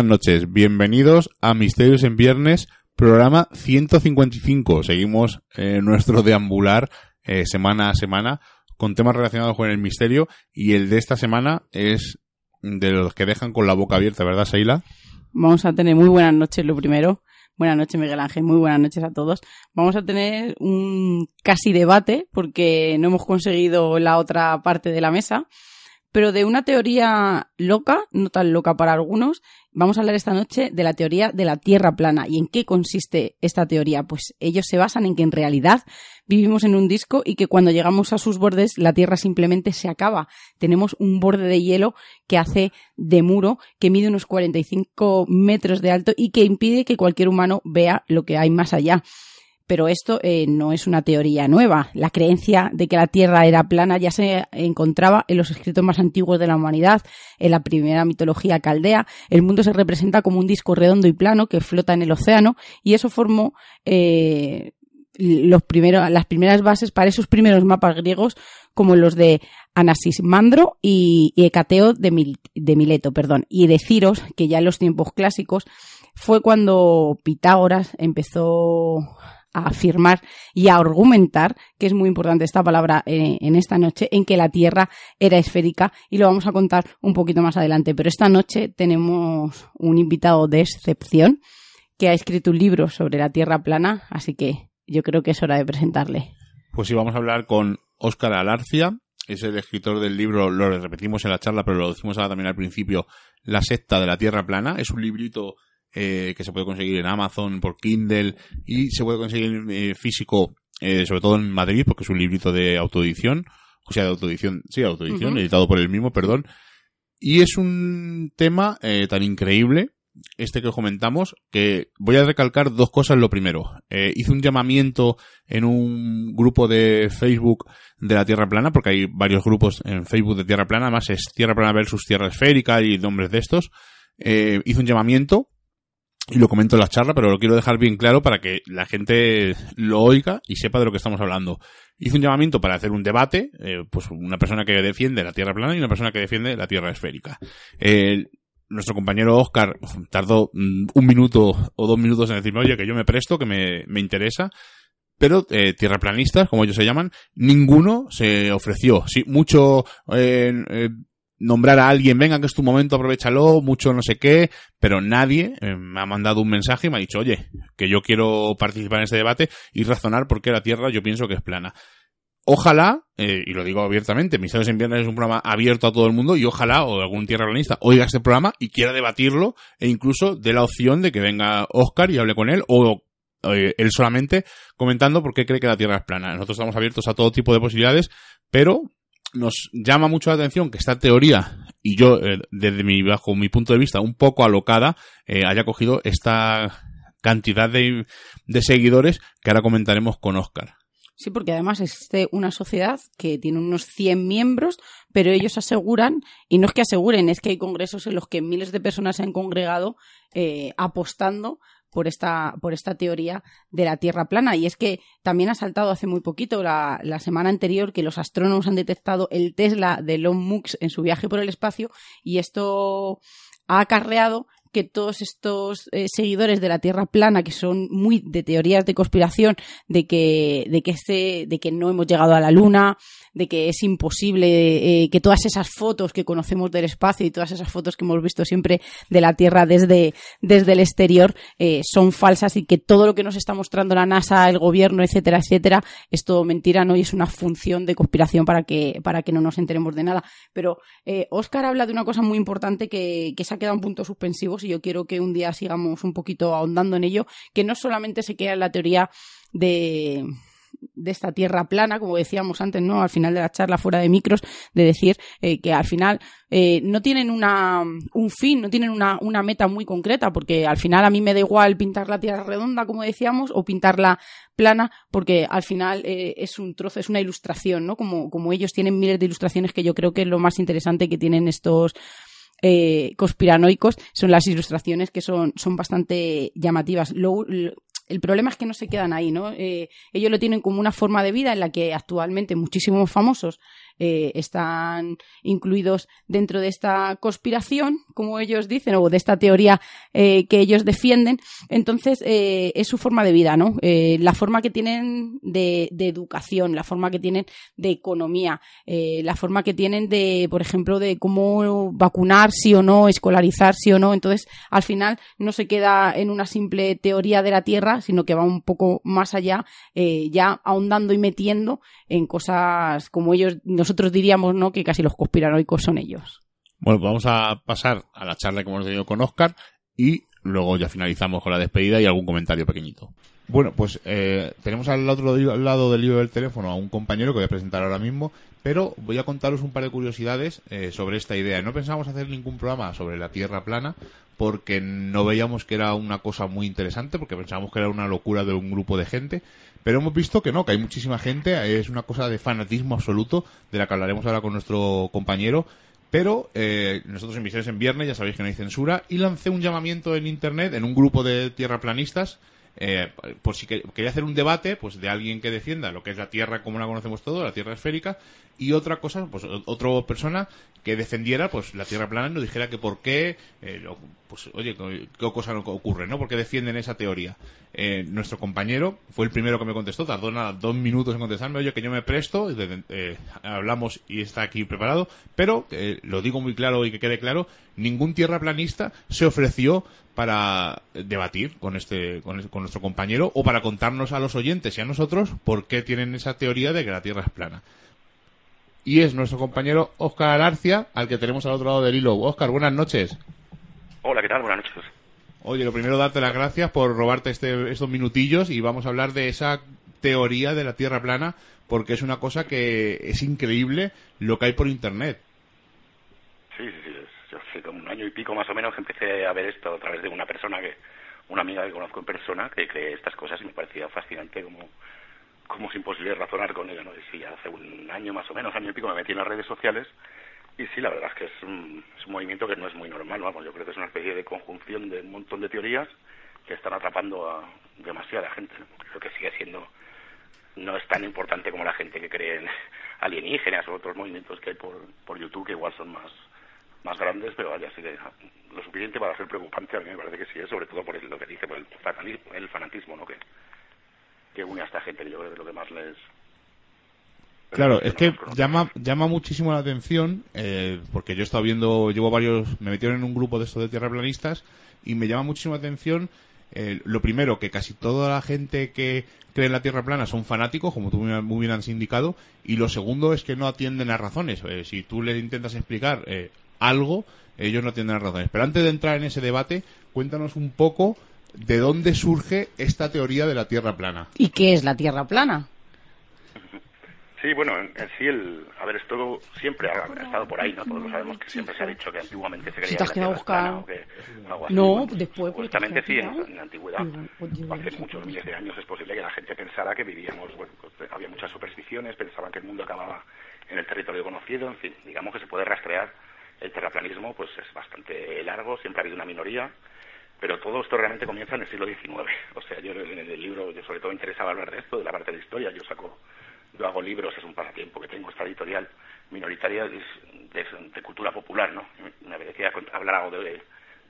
Buenas noches, bienvenidos a Misterios en Viernes, programa 155. Seguimos eh, nuestro deambular eh, semana a semana con temas relacionados con el misterio y el de esta semana es de los que dejan con la boca abierta, ¿verdad, Seila? Vamos a tener muy buenas noches, lo primero. Buenas noches, Miguel Ángel. Muy buenas noches a todos. Vamos a tener un casi debate porque no hemos conseguido la otra parte de la mesa pero de una teoría loca, no tan loca para algunos. Vamos a hablar esta noche de la teoría de la Tierra plana. ¿Y en qué consiste esta teoría? Pues ellos se basan en que en realidad vivimos en un disco y que cuando llegamos a sus bordes la Tierra simplemente se acaba. Tenemos un borde de hielo que hace de muro, que mide unos 45 metros de alto y que impide que cualquier humano vea lo que hay más allá pero esto eh, no es una teoría nueva. La creencia de que la Tierra era plana ya se encontraba en los escritos más antiguos de la humanidad. En la primera mitología caldea, el mundo se representa como un disco redondo y plano que flota en el océano y eso formó eh, las primeras bases para esos primeros mapas griegos como los de Anasismandro y, y Hecateo de, de Mileto, perdón, y de Ciros, que ya en los tiempos clásicos fue cuando Pitágoras empezó a afirmar y a argumentar, que es muy importante esta palabra eh, en esta noche, en que la Tierra era esférica y lo vamos a contar un poquito más adelante. Pero esta noche tenemos un invitado de excepción que ha escrito un libro sobre la Tierra plana, así que yo creo que es hora de presentarle. Pues sí, vamos a hablar con Óscar Alarcia, es el escritor del libro, lo repetimos en la charla, pero lo decimos ahora también al principio, La secta de la Tierra plana. Es un librito eh, que se puede conseguir en Amazon por Kindle y se puede conseguir eh, físico, eh, sobre todo en Madrid, porque es un librito de autoedición, o sea, de autoedición, sí, autoedición, editado por el mismo, perdón. Y es un tema eh, tan increíble, este que comentamos, que voy a recalcar dos cosas. Lo primero, hice un llamamiento en un grupo de Facebook de la Tierra Plana, porque hay varios grupos en Facebook de Tierra Plana, además es Tierra Plana versus Tierra Esférica y nombres de estos. hice un llamamiento y lo comento en la charla, pero lo quiero dejar bien claro para que la gente lo oiga y sepa de lo que estamos hablando. Hice un llamamiento para hacer un debate, eh, pues una persona que defiende la Tierra plana y una persona que defiende la Tierra esférica. nuestro compañero Oscar tardó mm, un minuto o dos minutos en decirme, oye, que yo me presto, que me, me interesa, pero eh, tierraplanistas, como ellos se llaman, ninguno se ofreció. Sí, mucho eh, eh nombrar a alguien, venga, que es tu momento, aprovechalo, mucho no sé qué, pero nadie eh, me ha mandado un mensaje y me ha dicho, oye, que yo quiero participar en este debate y razonar por qué la Tierra yo pienso que es plana. Ojalá, eh, y lo digo abiertamente, Misterios en Viernes es un programa abierto a todo el mundo y ojalá, o algún tierraplanista, oiga este programa y quiera debatirlo e incluso dé la opción de que venga Oscar y hable con él o eh, él solamente comentando por qué cree que la Tierra es plana. Nosotros estamos abiertos a todo tipo de posibilidades, pero nos llama mucho la atención que esta teoría, y yo, eh, desde mi, bajo mi punto de vista, un poco alocada, eh, haya cogido esta cantidad de, de seguidores que ahora comentaremos con Oscar. Sí, porque además existe una sociedad que tiene unos 100 miembros, pero ellos aseguran, y no es que aseguren, es que hay congresos en los que miles de personas se han congregado eh, apostando por esta, por esta teoría de la Tierra plana. Y es que también ha saltado hace muy poquito, la, la semana anterior, que los astrónomos han detectado el Tesla de Elon en su viaje por el espacio y esto ha acarreado que todos estos eh, seguidores de la Tierra plana, que son muy de teorías de conspiración, de que, de que este, de que no hemos llegado a la Luna, de que es imposible, eh, que todas esas fotos que conocemos del espacio y todas esas fotos que hemos visto siempre de la Tierra desde, desde el exterior eh, son falsas y que todo lo que nos está mostrando la NASA, el gobierno, etcétera, etcétera, es todo mentira, ¿no? Y es una función de conspiración para que, para que no nos enteremos de nada. Pero Oscar habla de una cosa muy importante que, que se ha quedado un punto suspensivo y yo quiero que un día sigamos un poquito ahondando en ello, que no solamente se queda en la teoría de de esta tierra plana, como decíamos antes, ¿no? Al final de la charla fuera de micros, de decir eh, que al final eh, no tienen una, un fin, no tienen una, una, meta muy concreta, porque al final a mí me da igual pintar la tierra redonda, como decíamos, o pintarla plana, porque al final eh, es un trozo, es una ilustración, ¿no? Como, como ellos tienen miles de ilustraciones que yo creo que es lo más interesante que tienen estos eh, conspiranoicos son las ilustraciones que son, son bastante llamativas. el problema es que no se quedan ahí, ¿no? Eh, ellos lo tienen como una forma de vida en la que actualmente muchísimos famosos eh, están incluidos dentro de esta conspiración, como ellos dicen, o de esta teoría eh, que ellos defienden. Entonces, eh, es su forma de vida, ¿no? La forma que tienen de, educación, la forma que tienen de economía, la forma que tienen de, por ejemplo, de cómo vacunar sí o no, escolarizar sí o no. Entonces, al final, no se queda en una simple teoría de la Tierra, sino que va un poco más allá, ya ahondando y metiendo en cosas como ellos, nosotros diríamos, ¿no? Que casi los conspiranoicos son ellos. Bueno, pues vamos a pasar a la charla que hemos tenido con Oscar y luego ya finalizamos con la despedida y algún comentario pequeñito. Bueno, pues eh, tenemos al otro lado del libro del teléfono a un compañero que voy a presentar ahora mismo, pero voy a contaros un par de curiosidades eh, sobre esta idea. No pensábamos hacer ningún programa sobre la Tierra plana porque no veíamos que era una cosa muy interesante, porque pensábamos que era una locura de un grupo de gente, pero hemos visto que no, que hay muchísima gente, es una cosa de fanatismo absoluto, de la que hablaremos ahora con nuestro compañero, pero eh, nosotros en Misiones en Viernes, ya sabéis que no hay censura, y lancé un llamamiento en Internet, en un grupo de tierraplanistas, eh, por si que, quería hacer un debate pues de alguien que defienda lo que es la Tierra como la conocemos todos, la Tierra esférica, y otra cosa, pues otra persona que defendiera pues la Tierra plana y nos dijera que por qué, eh, pues oye, qué cosa ocurre, ¿no? ¿Por qué defienden esa teoría? Eh, nuestro compañero fue el primero que me contestó, tardó nada, dos minutos en contestarme, oye, que yo me presto, eh, hablamos y está aquí preparado, pero eh, lo digo muy claro y que quede claro, ningún tierraplanista se ofreció para debatir con este, con, nuestro compañero o para contarnos a los oyentes y a nosotros por qué tienen esa teoría de que la Tierra es plana y es nuestro compañero Óscar Alarcia, al que tenemos al otro lado del hilo. Óscar, buenas noches. Hola, ¿qué tal? Buenas noches. Oye, lo primero darte las gracias por robarte este, estos minutillos y vamos a hablar de esa teoría de la Tierra plana porque es una cosa que es increíble lo que hay por Internet. Sí, sí, sí. Yo hace como un año y pico más o menos que empecé a ver esto a través de una persona que, una amiga que conozco en persona que cree estas cosas y me parecía fascinante como como es imposible razonar con ella, ¿no? Y sí, hace un año más o menos, año y pico, me metí en las redes sociales y sí, la verdad es que es un, es un movimiento que no es muy normal, vamos, yo creo que es una especie de conjunción de un montón de teorías que están atrapando a demasiada gente. Creo que sigue siendo, no es tan importante como la gente que cree en alienígenas o otros movimientos que hay por, por YouTube que igual son más más grandes, pero vaya, sigue lo suficiente para ser preocupante, a mí me parece que sí, sobre todo por lo que dice, por el fanatismo, el fanatismo ¿no? que, que une a esta gente, que yo creo que es lo que más les... Claro, es que llama, llama muchísimo la atención, eh, porque yo he estado viendo, llevo varios, me metieron en un grupo de estos de tierraplanistas, y me llama muchísimo la atención, eh, lo primero, que casi toda la gente que cree en la Tierra plana son fanáticos, como tú muy bien has indicado, y lo segundo es que no atienden a razones. Eh, si tú les intentas explicar eh, algo, ellos no atienden a razones. Pero antes de entrar en ese debate, cuéntanos un poco de dónde surge esta teoría de la Tierra plana. ¿Y qué es la Tierra plana? Sí, bueno, en, en sí, el, a ver, esto siempre ha, ha, estado por ahí, ¿no? Todos lo sabemos que siempre se ha dicho que antiguamente se creía que la o que algo así. No, después. Justamente sí, en, en, la antigüedad, hace muchos miles de años es posible que la gente pensara que vivíamos, bueno, pues, había muchas supersticiones, pensaban que el mundo acababa en el territorio conocido, en fin, digamos que se puede rastrear el terraplanismo, pues es bastante largo, siempre ha habido una minoría, pero todo esto realmente comienza en el siglo XIX. O sea, yo en el libro, yo sobre todo interesaba hablar de esto, de la parte de la historia. Yo saco, yo hago libros, es un pasatiempo que tengo, esta editorial minoritaria de, de, cultura popular, ¿no? Me apetecía hablar algo de,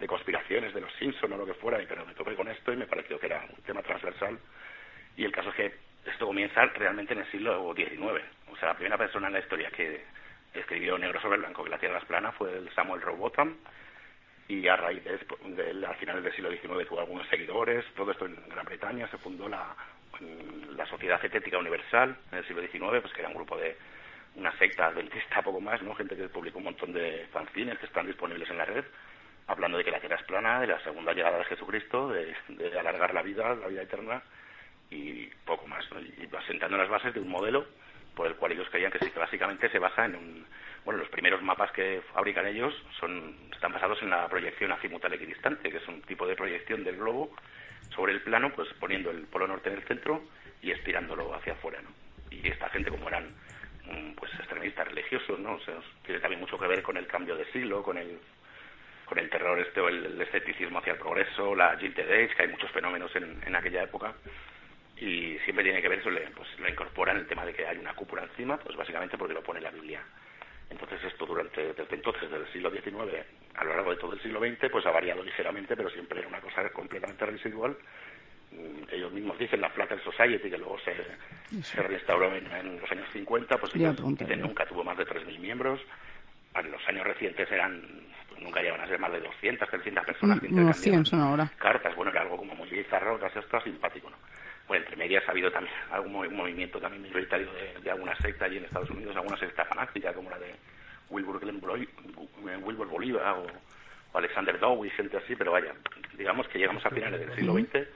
conspiraciones, de los Simpson o lo que fuera, pero me topé con esto y me pareció que era un tema transversal. Y el caso es que esto comienza realmente en el siglo XIX. O sea, la primera persona en la historia que escribió negro sobre blanco que la Tierra es plana fue el Samuel Rowbotham, y a raíz de, de, a finales del siglo XIX tuvo algunos seguidores, todo esto en Gran Bretaña, se fundó la, la Sociedad Cetética Universal en el siglo XIX, pues que era un grupo de una secta adventista, poco más, ¿no? Gente que publicó un montón de fanzines que están disponibles en la red, hablando de que la Tierra es plana, de la segunda llegada de Jesucristo, de, alargar la vida, la vida eterna, y poco más, ¿no? Y asentando las bases de un modelo por el cual ellos creían que sí, básicamente se basa en un bueno, los primeros mapas que fabrican ellos son, están basados en la proyección azimutal equidistante, que es un tipo de proyección del globo sobre el plano, pues poniendo el polo norte en el centro y estirándolo hacia afuera, ¿no? Y esta gente, como eran pues extremistas religiosos, ¿no? O sea, tiene también mucho que ver con el cambio de siglo, con el con el terror este o el, escepticismo hacia el progreso, la Gilded Age, que hay muchos fenómenos en, en aquella época y siempre tiene que ver eso, pues lo incorporan el tema de que hay una cúpula encima, pues básicamente porque lo pone la Biblia. Entonces esto durante, desde entonces, desde el siglo XIX, a lo largo de todo el siglo XX, pues ha variado ligeramente, pero siempre era una cosa completamente residual. Mm, ellos mismos dicen la Flatter Society, que luego se, se restauró en, los años 50, pues nunca tuvo más de 3.000 miembros. En los años recientes eran, pues nunca llegan a ser más de 200, 300 personas que mm, intercambiaban ahora. cartas. Bueno, era algo como muy bizarro, esto simpático, ¿no? Bueno, entre medias ha habido también algún movimiento también minoritario de, alguna secta allí en Estados Unidos, alguna secta fanática como la de Wilbur, Wilbur Bolívar o, Alexander Dowie, gente así, pero vaya, digamos que llegamos a finales del siglo XX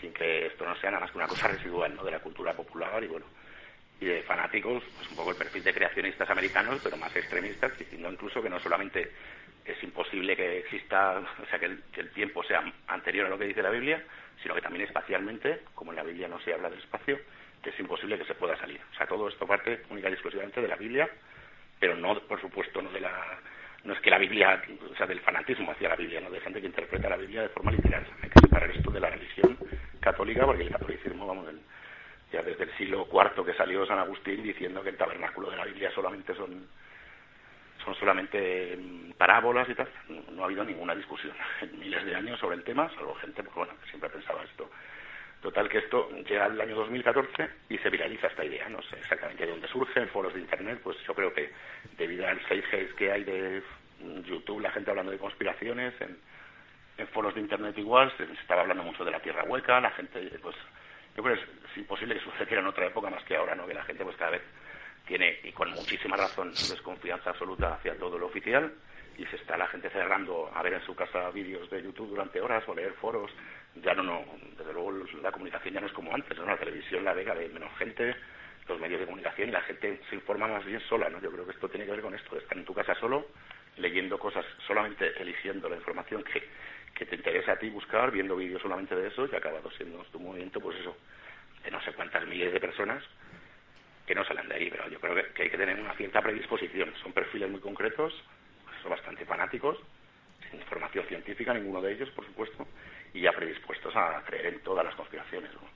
sin que esto no sea nada más que una cosa residual ¿no? de la cultura popular y bueno y de fanáticos, pues un poco el perfil de creacionistas americanos, pero más extremistas, diciendo incluso que no solamente es imposible que exista, o sea, que el tiempo sea anterior a lo que dice la Biblia, sino que también espacialmente, como en la Biblia no se habla del espacio, que es imposible que se pueda salir. O sea, todo esto parte única y exclusivamente de la Biblia, pero no, por supuesto, no de la no es que la Biblia, o sea, del fanatismo hacia la Biblia, no de gente que interpreta la Biblia de forma literal. Hay que separar esto de la religión católica, porque el catolicismo, vamos, ya desde el siglo IV que salió San Agustín diciendo que el tabernáculo de la Biblia solamente son son solamente mm, parábolas y tal. No, ha habido ninguna discusión en miles de años sobre el tema, salvo gente pues, bueno, que siempre pensaba esto. Total que esto llega al año 2014 y se viraliza esta idea. No sé exactamente de dónde surge, en foros de Internet, pues yo creo que debido al 6G que hay de YouTube, la gente hablando de conspiraciones, en, en foros de Internet igual, se, estaba hablando mucho de la Tierra hueca, la gente, pues yo creo que es imposible que sucediera en otra época más que ahora, ¿no? Que la gente pues cada vez tiene, y con muchísima razón, desconfianza absoluta hacia todo lo oficial y se está la gente cerrando a ver en su casa vídeos de YouTube durante horas o leer foros. Ya no, no, desde luego la comunicación ya no es como antes, ¿no? La televisión la vega de menos gente, los medios de comunicación y la gente se informa más bien sola, ¿no? Yo creo que esto tiene que ver con esto, estar en tu casa solo, leyendo cosas, solamente eligiendo la información que, que te interesa a ti buscar, viendo vídeos solamente de eso y acabado siendo tu movimiento, pues eso, de no sé cuántas miles de personas que no salen de ahí, pero yo creo que, hay que tener una cierta predisposición. Son perfiles muy concretos, son bastante fanáticos, sin información científica, ninguno de ellos, por supuesto, y ya predispuestos a creer en todas las conspiraciones. ¿no?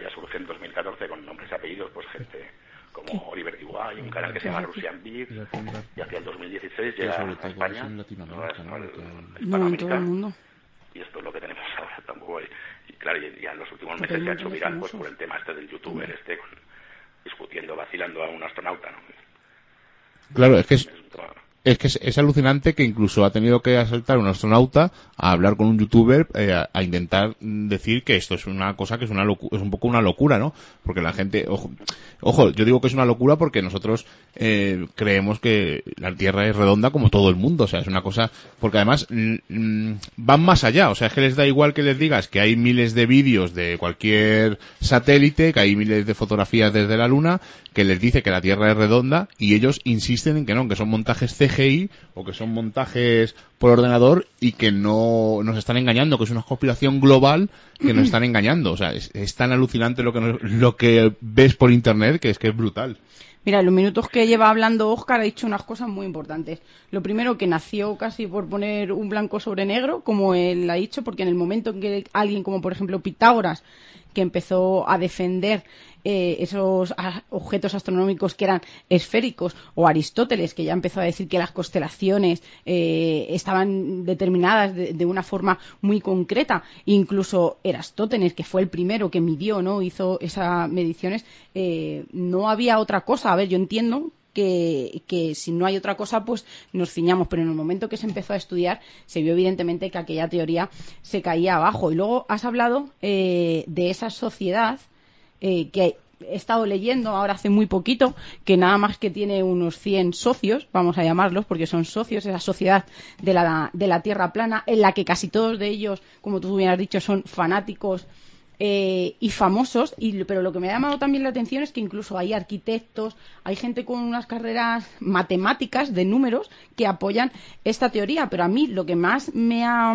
ya surge en 2014 con nombres y apellidos, pues gente como Oliver y un canal que se llama Russian y hacia el 2016 llega a España, y esto es lo que tenemos ahora tampoco. Y, claro, ya en los últimos meses se ha hecho viral pues, por el tema este del youtuber este con discutiendo, vacilando a un astronauta. ¿no? Claro, es que es, es que es, alucinante que incluso ha tenido que asaltar un astronauta a hablar con un youtuber eh, a, intentar decir que esto es una cosa que es una es un poco una locura, ¿no? Porque la gente, ojo, ojo yo digo que es una locura porque nosotros eh, creemos que la Tierra es redonda como todo el mundo, o sea, es una cosa, porque además mm, van más allá, o sea, es que les da igual que les digas que hay miles de vídeos de cualquier satélite, que hay miles de fotografías desde la Luna, que les dice que la Tierra es redonda y ellos insisten en que no, que son montajes O que son montajes por ordenador y que no nos están engañando, que es una conspiración global que nos están engañando. O sea, es, tan alucinante lo que, lo que ves por internet que es que es brutal. Mira, en los minutos que lleva hablando Oscar ha dicho unas cosas muy importantes. Lo primero, que nació casi por poner un blanco sobre negro, como él ha dicho, porque en el momento en que alguien como, por ejemplo, Pitágoras, que empezó a defender eh, esos objetos astronómicos que eran esféricos, o Aristóteles, que ya empezó a decir que las constelaciones eh, estaban determinadas de, una forma muy concreta, incluso Erastótenes, que fue el primero que midió, ¿no? hizo esas mediciones, eh, no había otra cosa. A ver, yo entiendo que, si no hay otra cosa, pues nos ciñamos. Pero en el momento que se empezó a estudiar, se vio evidentemente que aquella teoría se caía abajo. Y luego has hablado de esa sociedad eh, que he estado leyendo ahora hace muy poquito, que nada más que tiene unos 100 socios, vamos a llamarlos, porque son socios, esa sociedad de la, de la Tierra plana, en la que casi todos de ellos, como tú bien has dicho, son fanáticos eh, y famosos, y, pero lo que me ha llamado también la atención es que incluso hay arquitectos, hay gente con unas carreras matemáticas de números que apoyan esta teoría, pero a mí lo que más me ha...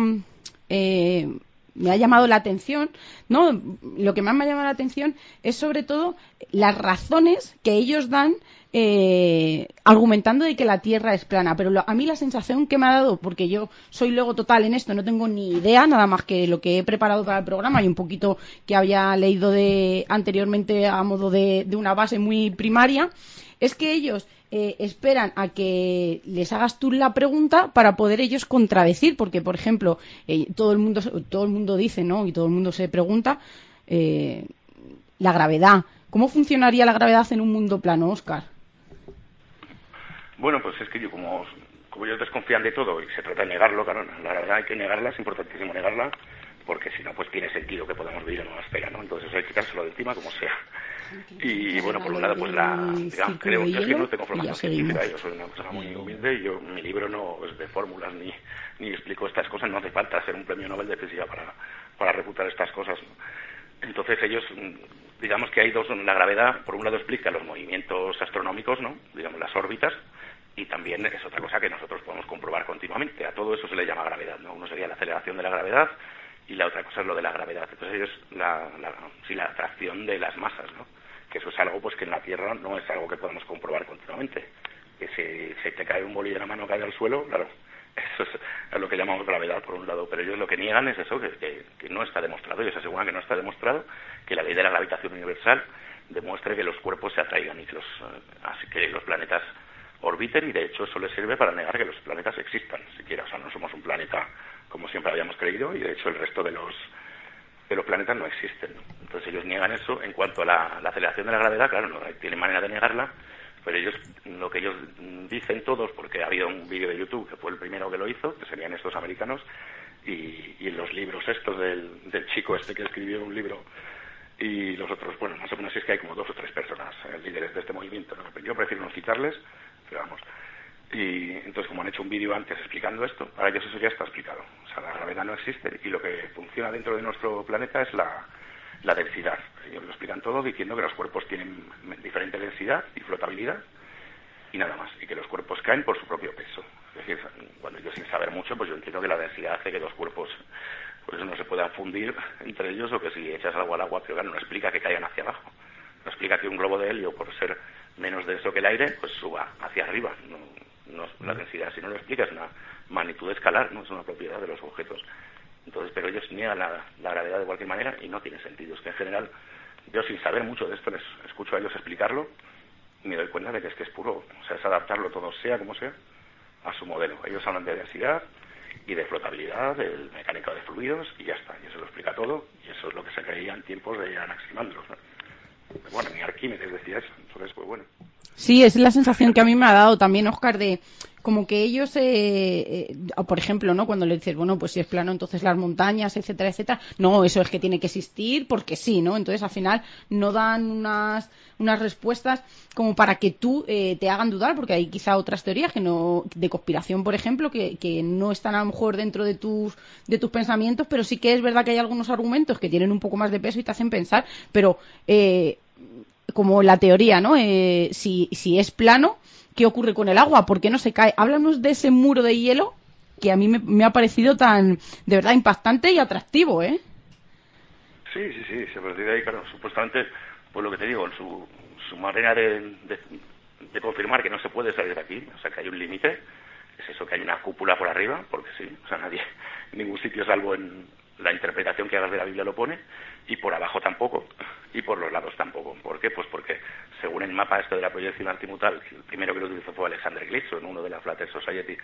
Eh, me ha llamado la atención, ¿no? Lo que más me ha llamado la atención es sobre todo las razones que ellos dan eh, argumentando de que la Tierra es plana. Pero a mí la sensación que me ha dado, porque yo soy luego total en esto, no tengo ni idea, nada más que lo que he preparado para el programa y un poquito que había leído de anteriormente a modo de, una base muy primaria, es que ellos eh, esperan a que les hagas tú la pregunta para poder ellos contradecir, porque por ejemplo eh, todo el mundo todo el mundo dice, ¿no? Y todo el mundo se pregunta la gravedad. ¿Cómo funcionaría la gravedad en un mundo plano, Oscar? Bueno, pues es que yo como, como ellos desconfían de todo y se trata de negarlo, claro, la verdad hay que negarla, es importantísimo negarla, porque si no, pues tiene sentido que podamos vivir en una esfera, ¿no? Entonces hay que quitárselo de encima como sea. Y bueno, por un lado, pues la, digamos, creo, yo es que no tengo formación científica, yo soy una persona muy humilde y yo, mi libro no es de fórmulas ni, ni explico estas cosas, no hace falta ser un premio Nobel de Física para, para refutar estas cosas. Entonces ellos, digamos que hay dos, la gravedad, por un lado explica los movimientos astronómicos, ¿no? Digamos, las órbitas, y también es otra cosa que nosotros podemos comprobar continuamente. A todo eso se le llama gravedad, ¿no? Uno sería la aceleración de la gravedad y la otra cosa es lo de la gravedad. Entonces es la, la, sí, la atracción de las masas, ¿no? Que eso es algo pues que en la Tierra no es algo que podemos comprobar continuamente. Que si, si te cae un boli de la mano cae al suelo, claro, eso es, lo que llamamos gravedad por un lado, pero ellos lo que niegan es eso, que, que, no está demostrado, ellos aseguran que no está demostrado, que la ley de la gravitación universal demuestre que los cuerpos se atraigan y que los, eh, que los planetas orbiten y de hecho eso les sirve para negar que los planetas existan, siquiera, o sea, no somos un planeta como siempre habíamos creído y de hecho el resto de los de los planetas no existen. Entonces ellos niegan eso. En cuanto a la, aceleración de la gravedad, claro, no tienen manera de negarla, pero ellos, lo que ellos dicen todos, porque ha habido un vídeo de YouTube que fue el primero que lo hizo, que serían estos americanos, y, y los libros estos del, del chico este que escribió un libro y los otros, bueno, más o menos es que hay como dos o tres personas eh, líderes de este movimiento. Yo prefiero no citarles, vamos. Y entonces, como han hecho un vídeo antes explicando esto, para ellos eso ya está explicado. O sea, la gravedad no existe y lo que funciona dentro de nuestro planeta es la, densidad. Ellos lo explican todo diciendo que los cuerpos tienen diferente densidad y flotabilidad y nada más, y que los cuerpos caen por su propio peso. Es decir, cuando yo sin saber mucho, pues yo entiendo que la densidad hace que los cuerpos pues no se puedan fundir entre ellos o que si echas algo al agua, pero claro, no explica que caigan hacia abajo. No explica que un globo de helio, por ser menos denso que el aire, pues suba hacia arriba. No, la densidad, si no lo explica, es una magnitud escalar, no es una propiedad de los objetos. Entonces, pero ellos niegan la, gravedad de cualquier manera y no tiene sentido. Es que en general, yo sin saber mucho de esto, les escucho a ellos explicarlo y me doy cuenta de que es que es puro, o sea, es adaptarlo todo, sea como sea, a su modelo. Ellos hablan de densidad y de flotabilidad, del mecánico de fluidos y ya está. Y eso lo explica todo y eso es lo que se creía en tiempos de Anaximandros. Bueno, ni Arquímedes decía eso, entonces pues bueno. Sí, es la sensación que a mí me ha dado también, Oscar, de como que ellos, eh, eh, por ejemplo, ¿no? Cuando le dices, bueno, pues si es plano, entonces las montañas, etcétera, etcétera. No, eso es que tiene que existir porque sí, ¿no? Entonces al final no dan unas, unas respuestas como para que tú eh, te hagan dudar, porque hay quizá otras teorías que no, de conspiración, por ejemplo, que, que no están a lo mejor dentro de tus, de tus pensamientos, pero sí que es verdad que hay algunos argumentos que tienen un poco más de peso y te hacen pensar, pero eh, como la teoría, ¿no? Eh, si, si es plano, ¿qué ocurre con el agua? ¿Por qué no se cae? Háblanos de ese muro de hielo que a mí me, ha parecido tan, de verdad, impactante y atractivo, ¿eh? Sí, sí, sí, se partir de ahí, claro, supuestamente, pues lo que te digo, su, su manera de, de, confirmar que no se puede salir de aquí, o sea, que hay un límite, es eso, que hay una cúpula por arriba, porque sí, o sea, nadie, en ningún sitio salvo en la interpretación que hagas de la Biblia lo pone, y por abajo tampoco, y por los lados tampoco. ¿Por qué? Pues porque según el mapa este de la proyección altimutal, el primero que lo utilizó fue Alexander Gleason, uno de la Flat Earth Society,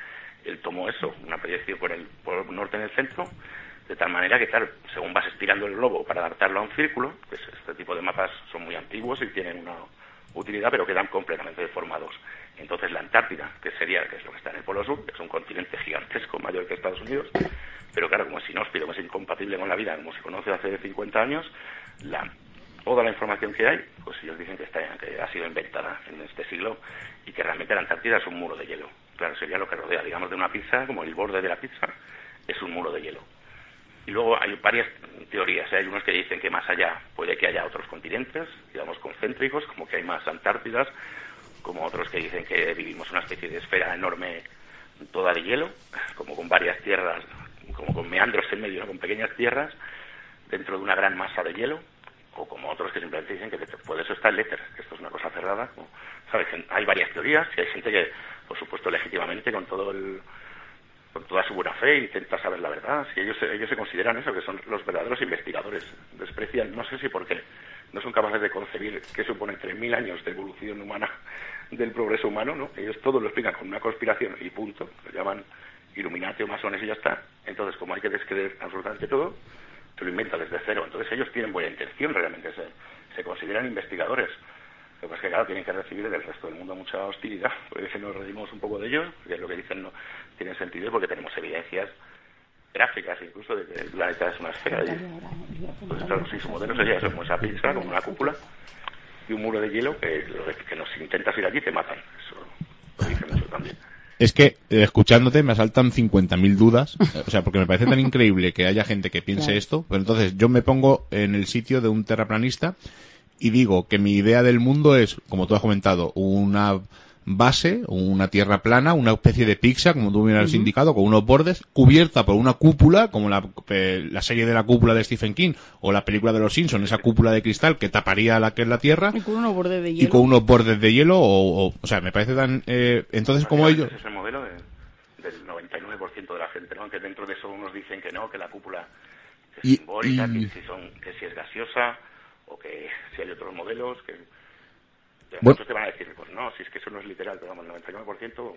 él tomó eso, una proyección por el, por norte en el centro, de tal manera que, claro, según vas estirando el globo para adaptarlo a un círculo, pues este tipo de mapas son muy antiguos y tienen una utilidad, pero quedan completamente deformados. Entonces la Antártida, que sería, que es lo que está en el Polo Sur, es un continente gigantesco, mayor que Estados Unidos, pero claro, como es inhóspito, como es incompatible con la vida, como se conoce hace 50 años, la, toda la información que hay, pues ellos dicen que, está, que ha sido inventada en este siglo y que realmente la Antártida es un muro de hielo. Claro, sería lo que rodea, digamos, de una pizza, como el borde de la pizza, es un muro de hielo. Y luego hay varias teorías. ¿eh? Hay unos que dicen que más allá puede que haya otros continentes, digamos, concéntricos, como que hay más Antártidas, como otros que dicen que vivimos una especie de esfera enorme toda de hielo, como con varias tierras como con meandros en medio, con pequeñas tierras dentro de una gran masa de hielo, o como otros que simplemente dicen que puede eso está el éter, que esto es una cosa cerrada. ¿sabes? Hay varias teorías y hay gente que, por supuesto, legítimamente, con todo el con toda su buena fe intenta saber la verdad. Si ellos, ellos se consideran eso, que son los verdaderos investigadores. Desprecian, no sé si porque no son capaces de concebir qué supone 3.000 años de evolución humana del progreso humano, ¿no? Ellos todo lo explican con una conspiración y punto. Lo llaman Illuminati o masones y ya está. Entonces, como hay que descreer absolutamente todo, se lo inventa desde cero. Entonces, ellos tienen buena intención realmente, se, se consideran investigadores. Lo que es que, claro, tienen que recibir del resto del mundo mucha hostilidad, porque si nos redimos un poco de ellos, que es lo que dicen no tiene sentido, porque tenemos evidencias gráficas incluso de que el planeta es una esfera. Y, pues claro, sí, su modelo sería eso, como esa pizza, como una cúpula y un muro de hielo que, que nos intentas ir allí te matan. Eso lo dice mucho también. Es que, eh, escuchándote, me asaltan 50.000 dudas. O sea, porque me parece tan increíble que haya gente que piense esto. Pero entonces yo me pongo en el sitio de un terraplanista y digo que mi idea del mundo es, como tú has comentado, una base, una tierra plana, una especie de pizza, como tú me has indicado, con unos bordes, cubierta por una cúpula, como la, eh, la, serie de la cúpula de Stephen King, o la película de los Simpsons, esa cúpula de cristal que taparía la que es la tierra. Y con unos bordes de hielo. Y con unos bordes de hielo, o, o, sea, me parece tan... Eh, entonces, como ellos... es el modelo del 99% de la gente, ¿no? Aunque dentro de eso unos dicen que no, que la cúpula es simbólica, Que, si son, que si es gaseosa, o que si hay otros modelos que muchos te van a decir pues no si es que eso no es literal pero vamos el 99%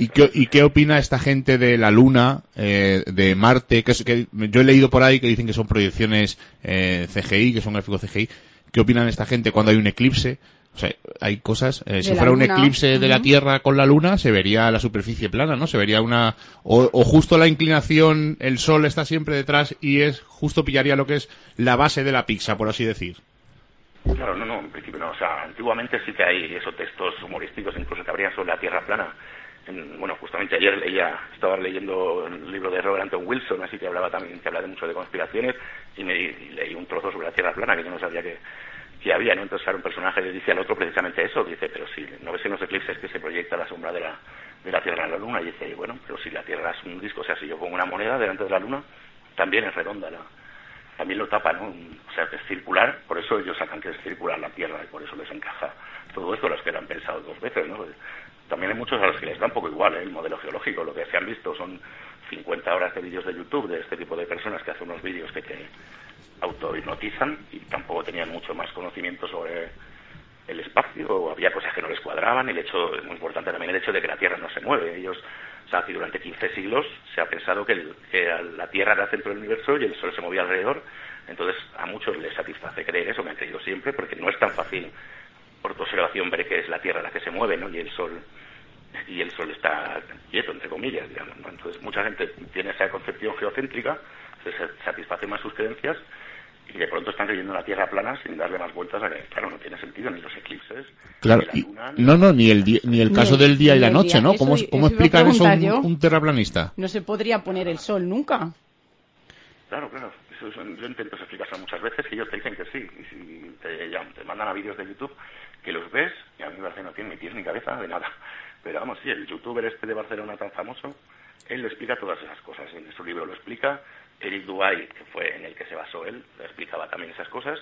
¿Y qué, ¿Y qué opina esta gente de la Luna, eh, de Marte? Que, que, yo he leído por ahí que dicen que son proyecciones eh, CGI, que son gráficos CGI. ¿Qué opinan esta gente cuando hay un eclipse? O sea, hay cosas, eh, si fuera un eclipse de la Tierra con la Luna, se vería la superficie plana, ¿no? Se vería una, o, o, justo la inclinación, el Sol está siempre detrás y es, justo pillaría lo que es la base de la pizza, por así decir. Claro, no, no, en principio no. O sea, antiguamente sí que hay esos textos humorísticos, incluso que habría sobre la Tierra plana. bueno, justamente ayer leía, estaba leyendo el libro de Robert Anton Wilson, así que hablaba también, que habla de mucho de conspiraciones, y me leí un trozo sobre la Tierra plana que yo no sabía que, que había, ¿no? Entonces, un personaje le dice al otro precisamente eso, dice, pero si no ves en los eclipses que se proyecta la sombra de la, de la Tierra en la Luna, y dice, bueno, pero si la Tierra es un disco, o sea, si yo pongo una moneda delante de la Luna, también es redonda la, también lo tapan, ¿no? O sea, que es circular, por eso ellos sacan que es circular la Tierra y por eso les encaja todo esto, los que lo han pensado dos veces, ¿no? También hay muchos a los que les da un poco igual ¿eh? el modelo geológico, lo que se han visto son 50 horas de vídeos de YouTube de este tipo de personas que hacen unos vídeos que te autohipnotizan y tampoco tenían mucho más conocimiento sobre el espacio, o había cosas que no les cuadraban, el hecho, muy importante también el hecho de que la Tierra no se mueve, ellos sea, que durante 15 siglos se ha pensado que, la Tierra era el centro del universo y el Sol se movía alrededor. Entonces, a muchos les satisface creer eso, me han creído siempre, porque no es tan fácil por tu observación ver que es la Tierra la que se mueve, ¿no? Y el Sol y el Sol está quieto, entre comillas, digamos. Entonces, mucha gente tiene esa concepción geocéntrica, se satisface más sus creencias y de pronto están creyendo la Tierra plana sin darle más vueltas a que, claro, no tiene sentido ni los eclipses, claro, ni la luna, No, no, ni el, ni el caso del día y la noche, ¿no? ¿Cómo, cómo explican eso un, terraplanista? No se podría poner el sol nunca. Claro, claro. Eso, yo intento explicarlo muchas veces y ellos te dicen que sí. Y si te, ya, te mandan a vídeos de YouTube que los ves y a mí me parece no tiene ni pies ni cabeza de nada. Pero vamos, sí, el youtuber este de Barcelona tan famoso, él lo explica todas esas cosas. En su libro lo explica, Eric Dubai, que fue en el que se basó él, explicaba también esas cosas,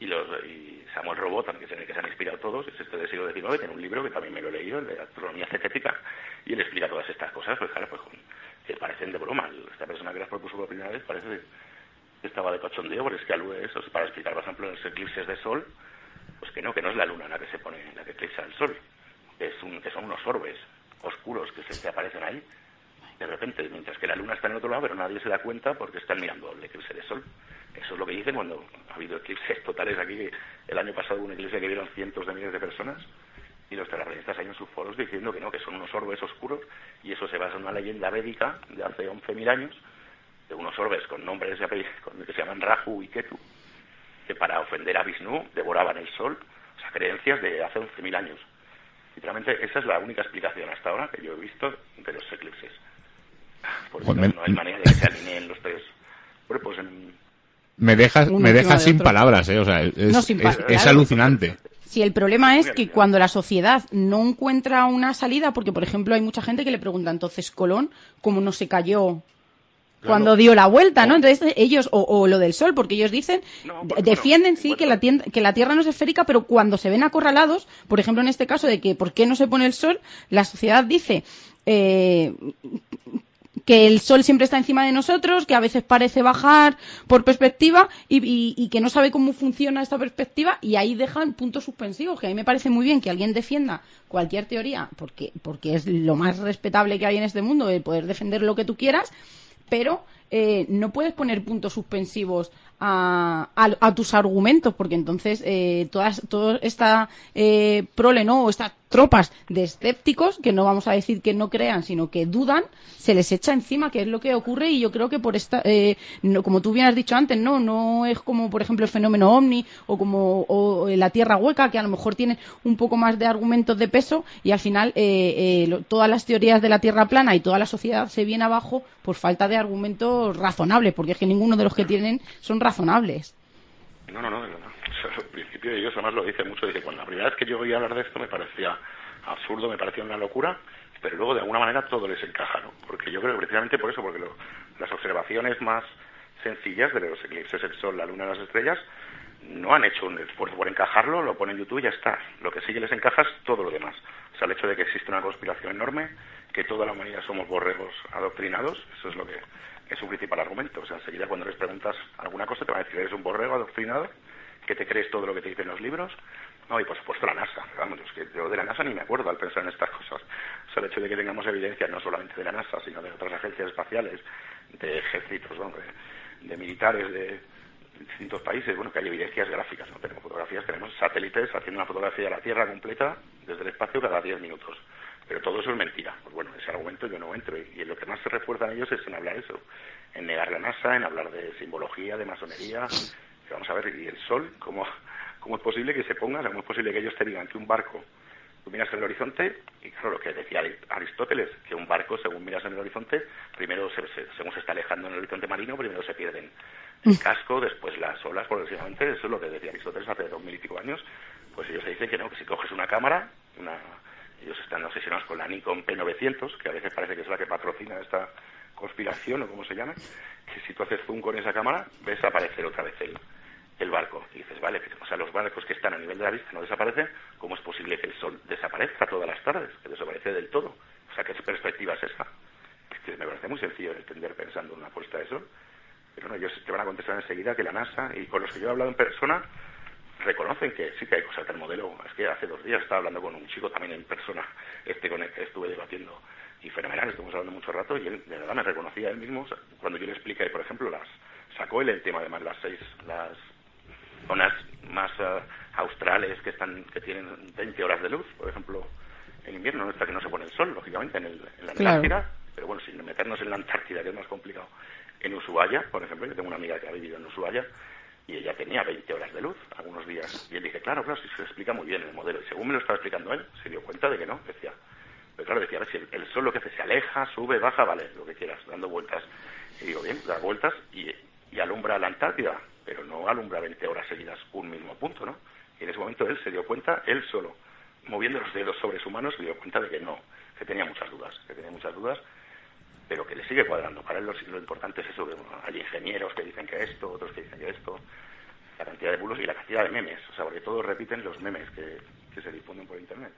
y, los, y Samuel Robot, que es en el que se han inspirado todos, es este del siglo XIX, tiene un libro que también me lo he leído, el de astronomía cetética, y él explica todas estas cosas, pues claro, pues que parecen de broma. Esta persona que las propuso por primera vez parece que estaba de cachondeo, porque es que alude eso, para explicar, por ejemplo, los eclipses de sol, pues que no, que no es la luna la que se pone, la que eclipsa el sol, es un, que son unos orbes oscuros que se, aparecen ahí, de repente, mientras que la luna está en el otro lado, pero nadie se da cuenta porque están mirando el eclipse de sol. Eso es lo que dicen cuando ha habido eclipses totales aquí. El año pasado hubo un eclipse que vieron cientos de miles de personas y los terraplanistas hay en sus foros diciendo que no, que son unos orbes oscuros y eso se basa en una leyenda védica de hace 11.000 años de unos orbes con nombres que se llaman Rahu y Ketu que para ofender a Vishnu devoraban el sol, o sea, creencias de hace 11.000 años. Sinceramente, esa es la única explicación hasta ahora que yo he visto de los eclipses. Porque no, hay manera de que se alineen los tres cuerpos en... Me dejas, me dejas sin palabras, ¿eh? O sea, es, es, alucinante. Si el problema es que cuando la sociedad no encuentra una salida, porque por ejemplo hay mucha gente que le pregunta entonces Colón, ¿cómo no se cayó cuando dio la vuelta, ¿no? Entonces ellos, o, lo del sol, porque ellos dicen, defienden sí que la, que la Tierra no es esférica, pero cuando se ven acorralados, por ejemplo en este caso de que por qué no se pone el sol, la sociedad dice eh, que el sol siempre está encima de nosotros, que a veces parece bajar por perspectiva y, que no sabe cómo funciona esta perspectiva y ahí dejan puntos suspensivos, que a mí me parece muy bien que alguien defienda cualquier teoría, porque, porque es lo más respetable que hay en este mundo, el poder defender lo que tú quieras, pero eh, no puedes poner puntos suspensivos a, a, tus argumentos, porque entonces eh, todas, toda esta eh, prole, ¿no? O estas tropas de escépticos, que no vamos a decir que no crean, sino que dudan, se les echa encima, que es lo que ocurre, y yo creo que por esta, eh, no, como tú bien has dicho antes, no, no es como, por ejemplo, el fenómeno ovni o como o, la tierra hueca, que a lo mejor tienen un poco más de argumentos de peso, y al final eh, eh, todas las teorías de la tierra plana y toda la sociedad se viene abajo por falta de argumentos razonables, porque es que ninguno de los que tienen son razonables. No, no, no, no. Al principio ellos además lo dice mucho, dice, cuando la primera vez que yo oí hablar de esto me parecía absurdo, me parecía una locura, pero luego de alguna manera todo les encaja, ¿no? Porque yo creo que precisamente por eso, porque las observaciones más sencillas de los eclipses, el sol, la luna, las estrellas, no han hecho un esfuerzo por encajarlo, lo ponen en YouTube y ya está. Lo que sí que les encaja es todo lo demás. O sea, el hecho de que existe una conspiración enorme, que toda la humanidad somos borregos adoctrinados, eso es lo que es su principal argumento. O sea, enseguida cuando les preguntas alguna cosa te van a decir, eres un borrego adoctrinado, que te crees todo lo que te dicen los libros. No, y por supuesto la NASA. Vamos, que yo de la NASA ni me acuerdo al pensar en estas cosas. O sea, el hecho de que tengamos evidencia no solamente de la NASA, sino de otras agencias espaciales, de ejércitos, de, militares, de distintos países, bueno, que hay evidencias gráficas, no tenemos fotografías, tenemos satélites haciendo una fotografía de la Tierra completa desde el espacio cada 10 minutos. Pero todo eso es mentira. Pues bueno, ese argumento yo no entro. Y, en lo que más se refuerzan ellos es en hablar eso, en negar la NASA, en hablar de simbología, de masonería. vamos a ver, y el sol, ¿cómo, cómo es posible que se ponga, cómo es posible que ellos te digan que un barco, tú miras en el horizonte, y claro, lo que decía Aristóteles, que un barco, según miras en el horizonte, primero, según se está alejando en el horizonte marino, primero se pierden el mm. casco, después las olas, progresivamente, eso es lo que decía Aristóteles hace dos mil y pico años, pues ellos se dicen que no, que si coges una cámara, una ellos están obsesionados con la Nikon P900, que a veces parece que es la que patrocina esta conspiración o como se llama, que si tú haces zoom con esa cámara, ves aparecer otra vez el, el barco. Y dices, vale, o sea, los barcos que están a nivel de la vista no desaparecen, ¿cómo es posible que el sol desaparezca todas las tardes? Que desaparece del todo. O sea, ¿qué perspectiva es esa? Es que me parece muy sencillo de entender pensando en una puesta de sol. Pero no, ellos te van a contestar enseguida que la NASA, y con los que yo he hablado en persona, reconocen que sí que hay cosas del modelo. Es que hace dos días estaba hablando con un chico también en persona, este con el que estuve debatiendo, y fenomenal, estuvimos hablando mucho rato, y él de verdad me reconocía él mismo cuando yo le expliqué, por ejemplo, las sacó él el tema además las seis, las zonas más uh, australes que están que tienen 20 horas de luz, por ejemplo, en invierno, ¿no? que no se pone el sol, lógicamente, en, el, en la Antártida, pero bueno, sin meternos en la Antártida, que es más complicado. En Ushuaia, por ejemplo, yo tengo una amiga que ha vivido en Ushuaia, y ella tenía 20 horas de luz algunos días. Y él dice, claro, claro, sí se explica muy bien el modelo. Y según me lo estaba explicando él, se dio cuenta de que no. Decía, pero claro, decía, a ver si el, sol lo que hace se aleja, sube, baja, vale, lo que quieras, dando vueltas. Y digo, bien, da vueltas y, y alumbra la Antártida, pero no alumbra 20 horas seguidas un mismo punto, ¿no? Y en ese momento él se dio cuenta, él solo, moviendo los dedos sobre su mano, se dio cuenta de que no, que tenía muchas dudas, que tenía muchas dudas pero que le sigue cuadrando. Para él lo, importante es eso, hay ingenieros que dicen que esto, otros que dicen que esto, la cantidad de bulos y la cantidad de memes, o sea, porque todos repiten los memes que, que se difunden por Internet.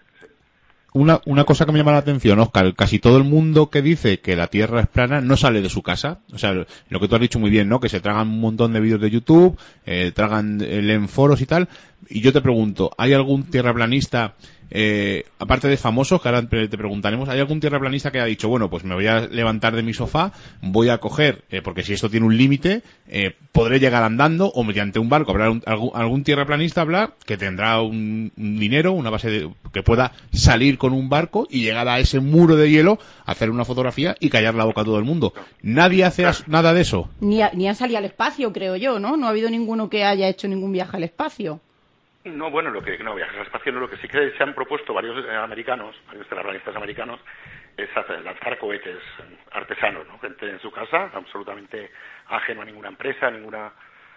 Una, una cosa que me llama la atención, Oscar, casi todo el mundo que dice que la Tierra es plana no sale de su casa. O sea, lo que tú has dicho muy bien, ¿no? Que se tragan un montón de vídeos de YouTube, eh, tragan, eh, leen foros y tal. Y yo te pregunto, ¿hay algún tierraplanista eh, aparte de famosos, que ahora te preguntaremos, ¿hay algún tierraplanista que ha dicho, bueno, pues me voy a levantar de mi sofá, voy a coger, eh, porque si esto tiene un límite, eh, podré llegar andando o mediante un barco? ¿Habrá algún, algún, tierraplanista habla que tendrá un, dinero, una base de, que pueda salir con un barco y llegar a ese muro de hielo, hacer una fotografía y callar la boca a todo el mundo? ¿Nadie hace nada de eso? Ni, ni han salido al espacio, creo yo, ¿no? No ha habido ninguno que haya hecho ningún viaje al espacio. No, bueno, lo que no viajes al espacio, lo que sí que se han propuesto varios eh, americanos, varios terraplanistas americanos, es hacer, lanzar cohetes artesanos, ¿no? Gente en su casa, absolutamente ajeno a ninguna empresa, a ninguna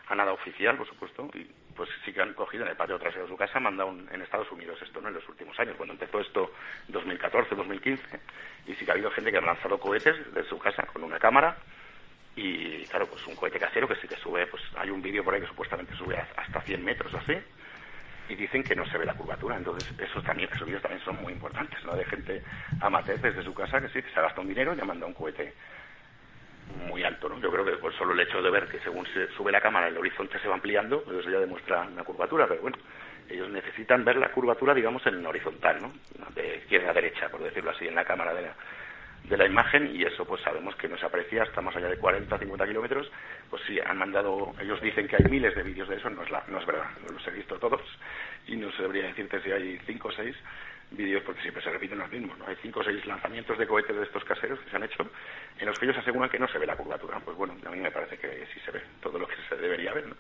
a nada oficial, por supuesto, y pues sí que han cogido en el patio trasero de su casa, mandado en Estados Unidos esto, ¿no? En los últimos años, cuando empezó esto 2014, 2015, y sí que ha habido gente que ha lanzado cohetes de su casa con una cámara y claro, pues un cohete casero que sí que sube, pues hay un vídeo por ahí que supuestamente sube hasta 100 metros así, y dicen que no se ve la curvatura. Entonces, esos también, esos vídeos también son muy importantes, ¿no? De gente amateur desde su casa que sí, que se ha gastado un dinero y ha mandado un cohete muy alto, ¿no? Yo creo que por solo el hecho de ver que según se sube la cámara el horizonte se va ampliando, pues eso ya demuestra una curvatura, pero bueno, ellos necesitan ver la curvatura, digamos, en horizontal, ¿no? De izquierda a derecha, por decirlo así, en la cámara de de la imagen y eso pues sabemos que no se aprecia hasta más allá de 40 50 kilómetros pues sí han mandado ellos dicen que hay miles de vídeos de eso no es la, no es verdad los he visto todos y no sabría decirte si hay 5 o 6 vídeos porque siempre se repiten los mismos no hay 5 o 6 lanzamientos de cohetes de estos caseros que se han hecho en los que ellos aseguran que no se ve la curvatura pues bueno a mí me parece que sí se ve todo lo que se debería ver ¿no?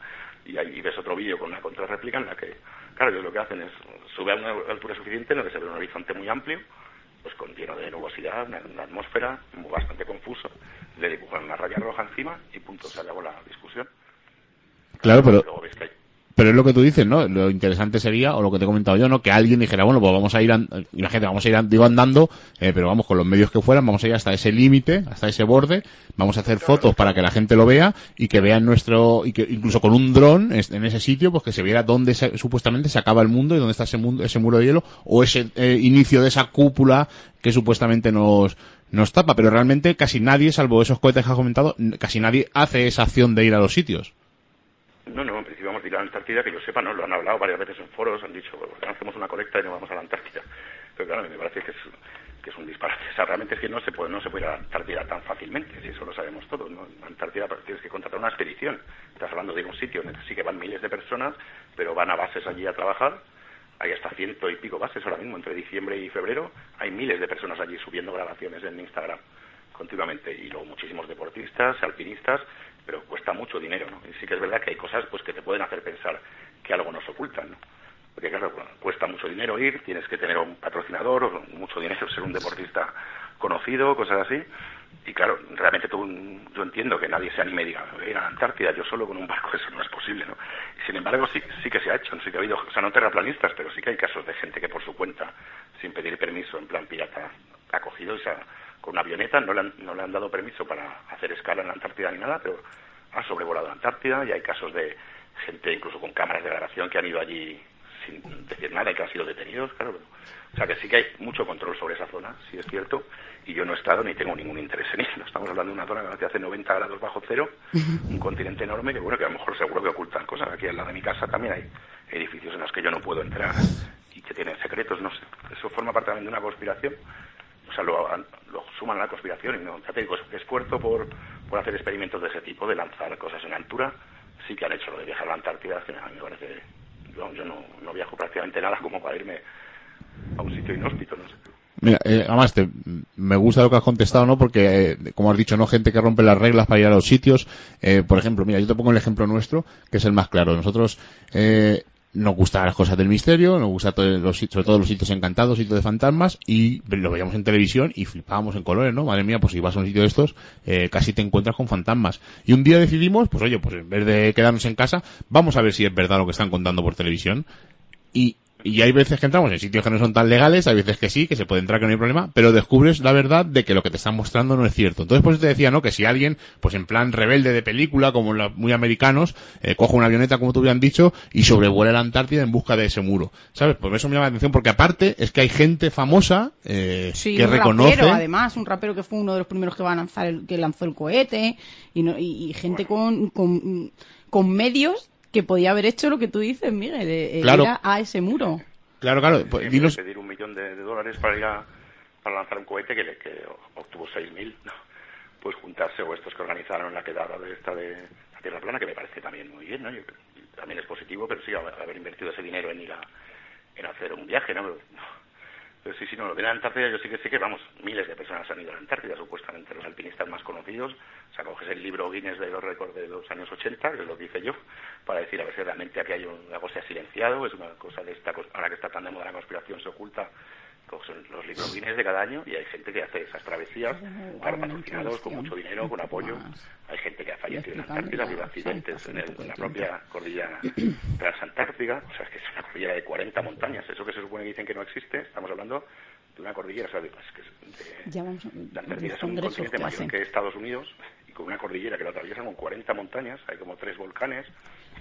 y ahí ves otro vídeo con una contrarréplica en la que claro ellos lo que hacen es sube a una altura suficiente en la que se ve un horizonte muy amplio pues con lleno de nubosidad, una, atmósfera bastante confuso, le dibujan una raya roja encima y punto, se acabó la discusión. Claro, pero... Pero es lo que tú dices, ¿no? Lo interesante sería, o lo que te he comentado yo, ¿no? Que alguien dijera, bueno, pues vamos a ir, imagínate, vamos a ir, digo andando, eh, pero vamos con los medios que fueran, vamos a ir hasta ese límite, hasta ese borde, vamos a hacer fotos para que la gente lo vea y que vean nuestro, y que incluso con un dron en ese sitio, pues que se viera dónde supuestamente se acaba el mundo y dónde está ese mundo, ese muro de hielo, o ese eh, inicio de esa cúpula que supuestamente nos, nos tapa, pero realmente casi nadie, salvo esos cohetes que has comentado, casi nadie hace esa acción de ir a los sitios. No, no, en principio vamos a ir a la Antártida, que yo sepa, no lo han hablado varias veces en foros, han dicho, bueno, hacemos una colecta y no vamos a la Antártida. Pero claro, me parece que es, que es un disparate. O sea, realmente es que no se puede, no se puede ir a la Antártida tan fácilmente, si eso lo sabemos todos. ¿no? Antártida tienes que contratar una expedición. Estás hablando de un sitio en el que sí que van miles de personas, pero van a bases allí a trabajar. Hay hasta ciento y pico bases ahora mismo, entre diciembre y febrero. Hay miles de personas allí subiendo grabaciones en Instagram continuamente. Y luego muchísimos deportistas, alpinistas, pero cuesta mucho dinero, ¿no? Y sí que es verdad que hay cosas pues que te pueden hacer pensar que algo nos ocultan, ¿no? Porque claro, cuesta mucho dinero ir, tienes que tener un patrocinador, o mucho dinero ser un deportista conocido, cosas así. Y claro, realmente tú, yo entiendo que nadie se anime y diga, voy a ir a la Antártida yo solo con un barco, eso no es posible, ¿no? Sin embargo, sí, sí que se ha hecho, sí que ha habido, o sea, no terraplanistas, pero sí que hay casos de gente que por su cuenta, sin pedir permiso, en plan pirata, ha cogido y se ha, con una avioneta, no le, han, no le han dado permiso para hacer escala en la Antártida ni nada, pero ha sobrevolado la Antártida y hay casos de gente incluso con cámaras de grabación que han ido allí sin decir nada y que han sido detenidos, claro. O sea que sí que hay mucho control sobre esa zona, sí es cierto, y yo no he estado ni tengo ningún interés en ello. Estamos hablando de una zona que hace 90 grados bajo cero, un continente enorme que bueno, que a lo mejor seguro que ocultan cosas. Aquí al lado de mi casa también hay edificios en los que yo no puedo entrar y que tienen secretos, no sé. Eso forma parte también de una conspiración o sea, lo, suman a la conspiración y no, ya te digo, esfuerzo por, por hacer experimentos de ese tipo, de lanzar cosas en altura, sí que han hecho lo de viajar a la Antártida, a mí me parece, yo, no, no, viajo prácticamente nada como para irme a un sitio inhóspito, no sé. Mira, eh, además te, me gusta lo que has contestado, ¿no? Porque, eh, como has dicho, no gente que rompe las reglas para ir a los sitios. Eh, por ejemplo, mira, yo te pongo el ejemplo nuestro, que es el más claro. Nosotros eh, nos gustan las cosas del misterio, nos gusta todo sobre todo los sitios encantados, sitios de fantasmas, y lo veíamos en televisión y flipábamos en colores, ¿no? Madre mía, pues si vas a un sitio de estos, eh, casi te encuentras con fantasmas. Y un día decidimos, pues oye, pues en vez de quedarnos en casa, vamos a ver si es verdad lo que están contando por televisión. Y y hay veces que entramos en sitios que no son tan legales, hay veces que sí, que se puede entrar que no hay problema, pero descubres la verdad de que lo que te están mostrando no es cierto. Entonces, pues te decía, ¿no? Que si alguien, pues en plan rebelde de película, como los muy americanos, eh, coge una avioneta, como tú habían dicho, y sobrevuela la Antártida en busca de ese muro. ¿Sabes? Pues eso me llama la atención, porque aparte es que hay gente famosa eh, sí, que un reconoce. Rapero, además, un rapero que fue uno de los primeros que va a lanzar el, que lanzó el cohete, y, no, y, gente con, con, con medios que podía haber hecho lo que tú dices, Miguel, de, ir a ese muro. Claro, claro. Pues, dinos... pedir un millón de, dólares para ir a para lanzar un cohete que, le, que obtuvo 6.000, ¿no? pues juntarse o estos que organizaron la quedada de esta de la Tierra Plana, que me parece también muy bien, ¿no? también es positivo, pero sí haber invertido ese dinero en ir a en hacer un viaje, ¿no? Pero sí, sí, no, lo de la Antártida yo sí que sé que, vamos, miles de personas han ido a la Antártida, supuestamente los alpinistas más conocidos. O sea, coges el libro Guinness de los récords de los años 80, que lo que hice yo, para decir a ver si realmente aquí hay un, algo se ha silenciado, es una cosa de esta, ahora que está tan de moda la conspiración se oculta, son los libros Guinness de cada año y hay gente que hace esas travesías, claro, patrocinados con mucho dinero, con apoyo. Hay gente que ha fallecido en Antártida, ha habido accidentes en, en, la propia cordillera transantártica, o sea, es que es una cordillera de 40 montañas, eso que se supone que dicen que no existe, estamos hablando de una cordillera, o sea, de, es que de, la Antártida. es un continente mayor que Estados Unidos y con una cordillera que la atraviesan con 40 montañas, hay como tres volcanes,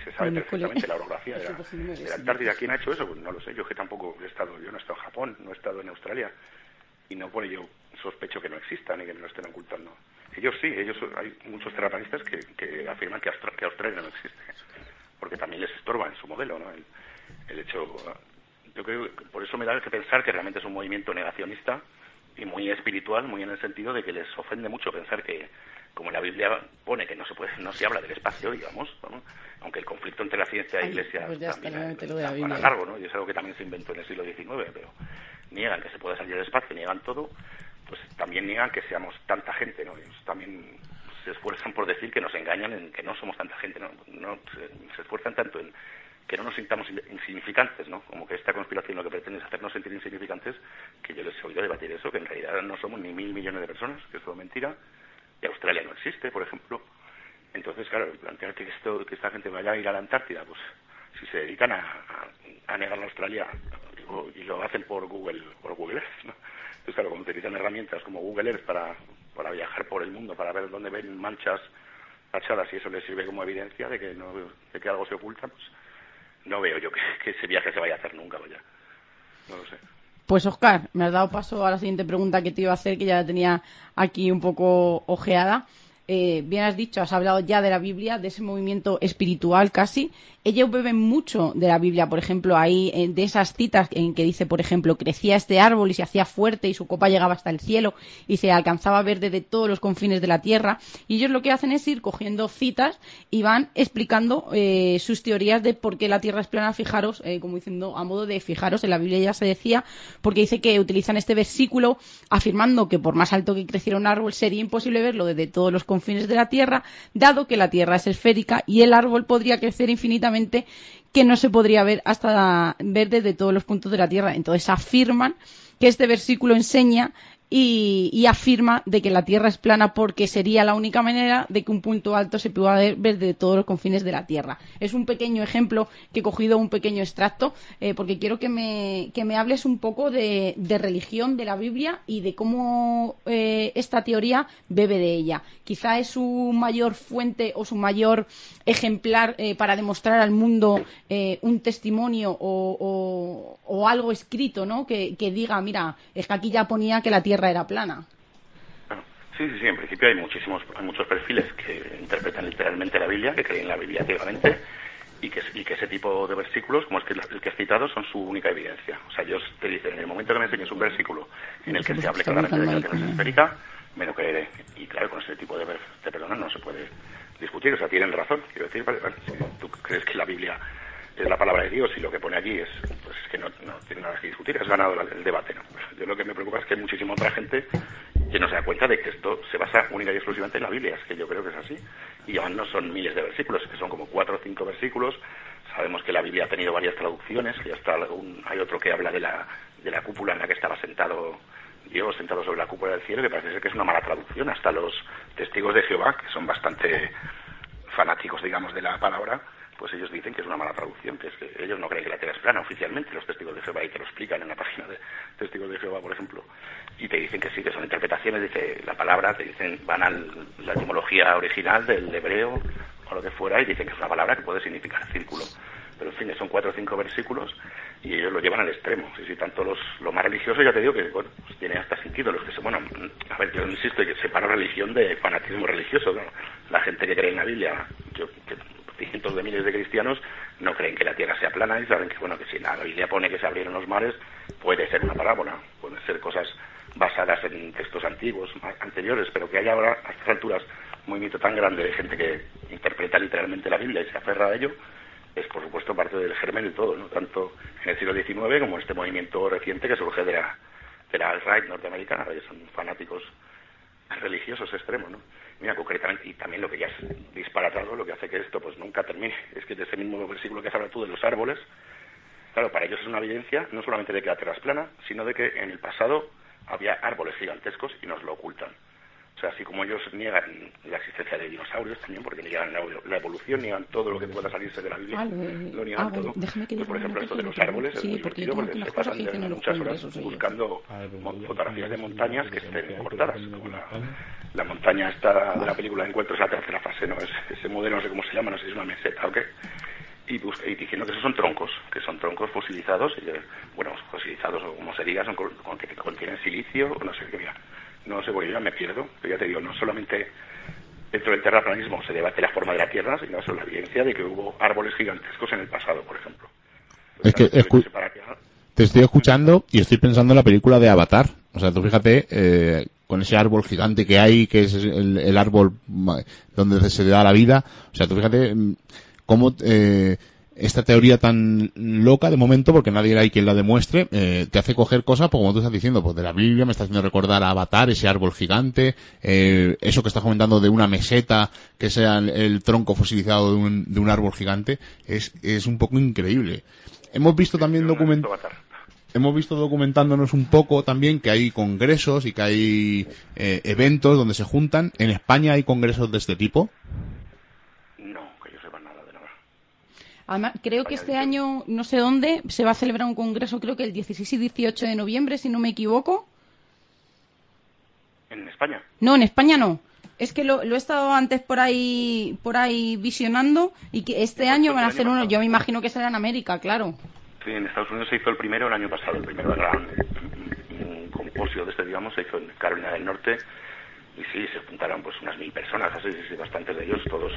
se sabe perfectamente la orografía de la, Antártida. ¿Quién ha hecho eso? Pues no lo sé, yo que tampoco he estado, yo no he estado en Japón, no he estado en Australia, y no por ello sospecho que no existan y que me lo estén ocultando. Ellos sí, ellos hay muchos terraplanistas que, que afirman que, que, Australia no existe, porque también les estorba en su modelo, ¿no? El, el hecho, yo creo que por eso me da que pensar que realmente es un movimiento negacionista y muy espiritual, muy en el sentido de que les ofende mucho pensar que, como la Biblia pone que no se puede, no se habla del espacio, digamos, aunque el conflicto entre la ciencia y la Iglesia pues también es, largo, ¿no? Y es algo que también se inventó en el siglo XIX, pero niegan que se pueda salir del espacio, niegan todo, pues también niegan que seamos tanta gente, ¿no? Ellos también se esfuerzan por decir que nos engañan en que no somos tanta gente, ¿no? no se, esfuerzan tanto en que no nos sintamos insignificantes, ¿no? Como que esta conspiración lo que pretende es hacernos sentir insignificantes, que yo les he oído debatir eso, que en realidad no somos ni mil millones de personas, que es todo mentira, y Australia no existe, por ejemplo. Entonces, claro, plantear que, esto, que esta gente vaya a ir a la Antártida, pues si se dedican a, a, negar la Australia y lo hacen por Google, por Google Earth, ¿no? Entonces, claro, como utilizan herramientas como Google Earth para, para viajar por el mundo, para ver dónde ven manchas tachadas y eso les sirve como evidencia de que, no, de que algo se oculta, pues no veo yo que, ese viaje se vaya a hacer nunca, vaya. No lo sé. Pues Oscar, me has dado paso a la siguiente pregunta que te iba a hacer, que ya la tenía aquí un poco ojeada. Eh, bien has dicho, has hablado ya de la Biblia, de ese movimiento espiritual casi. Ellos beben mucho de la Biblia, por ejemplo, ahí eh, de esas citas en que dice, por ejemplo, crecía este árbol y se hacía fuerte y su copa llegaba hasta el cielo y se alcanzaba a ver desde todos los confines de la tierra. Y ellos lo que hacen es ir cogiendo citas y van explicando eh, sus teorías de por qué la tierra es plana. Fijaros, como diciendo, a modo de fijaros, en la Biblia ya se decía, porque dice que utilizan este versículo afirmando que por más alto que creciera un árbol sería imposible verlo desde todos los confines de la Tierra, dado que la Tierra es esférica y el árbol podría crecer infinitamente que no se podría ver hasta ver desde todos los puntos de la Tierra. Entonces afirman que este versículo enseña y, afirma de que la Tierra es plana porque sería la única manera de que un punto alto se pueda ver desde todos los confines de la Tierra. Es un pequeño ejemplo que he cogido un pequeño extracto eh, porque quiero que me, que me hables un poco de, religión de la Biblia y de cómo eh, esta teoría bebe de ella. Quizá es su mayor fuente o su mayor ejemplar eh, para demostrar al mundo un testimonio o, o, algo escrito ¿no? que, que diga, mira, es que aquí ya ponía que la Tierra era plana. Sí, sí, sí, en principio hay muchísimos, hay muchos perfiles que interpretan literalmente la Biblia, que creen la Biblia ciegamente, y que, y que ese tipo de versículos, como es que el que has citado, son su única evidencia. O sea, ellos te dicen, en el momento que me enseñes un versículo en el que se hable claramente de la Tierra es esférica, me lo creeré. Y claro, con ese tipo de, de personas no se puede discutir, o sea, tienen razón. Quiero decir, si tú crees que la Biblia es la palabra de Dios y lo que pone allí es, pues es que no, tiene nada que discutir, has ganado el debate. ¿no? Yo lo que me preocupa es que hay muchísima otra gente que no se da cuenta de que esto se basa única y exclusivamente en la Biblia, es que yo creo que es así. Y aún no son miles de versículos, que son como cuatro o cinco versículos. Sabemos que la Biblia ha tenido varias traducciones, que ya está hay otro que habla de la, de la cúpula en la que estaba sentado Dios, sentado sobre la cúpula del cielo, que parece ser que es una mala traducción. Hasta los testigos de Jehová, que son bastante fanáticos, digamos, de la palabra, pues ellos dicen que es una mala traducción, que es que ellos no creen que la Tierra es plana oficialmente, los testigos de Jehová, y te lo explican en la página de testigos de Jehová, por ejemplo, y te dicen que sí, que son interpretaciones, dice la palabra, te dicen, van a la etimología original del hebreo o lo que fuera, y dicen que es una palabra que puede significar círculo. Pero en fin, son cuatro o cinco versículos y ellos lo llevan al extremo. Sí, sí, tanto los, lo más religioso, ya te digo que bueno, pues tiene hasta sentido. Los que se, bueno, a ver, yo insisto que separo religión de fanatismo religioso. La gente que cree en la Biblia, yo cientos de miles de cristianos no creen que la Tierra sea plana y saben que bueno que si la Biblia pone que se abrieron los mares puede ser una parábola, pueden ser cosas basadas en textos antiguos, anteriores, pero que haya ahora a estas alturas un movimiento tan grande de gente que interpreta literalmente la Biblia y se aferra a ello, es por supuesto parte del germen de todo, ¿no? tanto en el siglo XIX como este movimiento reciente que surge de la, de la alt-right norteamericana, que son fanáticos religiosos extremos, ¿no? Mira, concretamente, y también lo que ya es disparatado, lo que hace que esto pues nunca termine, es que de ese mismo versículo que has hablado tú de los árboles, claro, para ellos es una evidencia no solamente de que la Tierra es plana, sino de que en el pasado había árboles gigantescos y nos lo ocultan. O sea, así como ellos niegan la existencia de dinosaurios también, porque niegan la, evolución, niegan todo lo que pueda salirse de la Biblia, ah, lo niegan ah, todo. Pues, por ejemplo, esto de los árboles es muy divertido porque se pasan de muchas horas buscando fotografías de montañas que estén cortadas, como la, la montaña esta de la película de Encuentros, la tercera fase, ¿no? ese modelo, no sé cómo se llama, no sé si es una meseta o qué y, y, diciendo que esos son troncos, que son troncos fosilizados, y, bueno, fosilizados o como se diga, son con, que contienen silicio, no sé qué, mira, no sé, porque yo ya me pierdo, pero ya te digo, no solamente dentro del terraplanismo se debate la forma de la Tierra, sino eso la evidencia de que hubo árboles gigantescos en el pasado, por ejemplo. es que te estoy escuchando y estoy pensando en la película de Avatar. O sea, tú fíjate, eh, con ese árbol gigante que hay, que es el, el, árbol donde se da la vida. O sea, tú fíjate mm, cómo eh, esta teoría tan loca de momento, porque nadie hay quien la demuestre, eh, te hace coger cosas, pues, como tú estás diciendo, pues de la Biblia, me está haciendo recordar a Avatar, ese árbol gigante, eh, eso que estás comentando de una meseta, que sea el, tronco fosilizado de un, de un, árbol gigante, es, es un poco increíble. Hemos visto también document hemos visto documentándonos un poco también que hay congresos y que hay eh, eventos donde se juntan. ¿En España hay congresos de este tipo? Además, creo que este año, no sé dónde, se va a celebrar un congreso, creo que el 16 y 18 de noviembre, si no me equivoco. ¿En España? No, en España no. Es que lo, he estado antes por ahí por ahí visionando y que este año van a hacer uno, yo me imagino que será en América, claro. Sí, en Estados Unidos se hizo el primero el año pasado, el primero gran composio de este, digamos, se hizo en Carolina del Norte y sí, se juntaron pues unas mil personas, así, sí, bastantes de ellos, todos.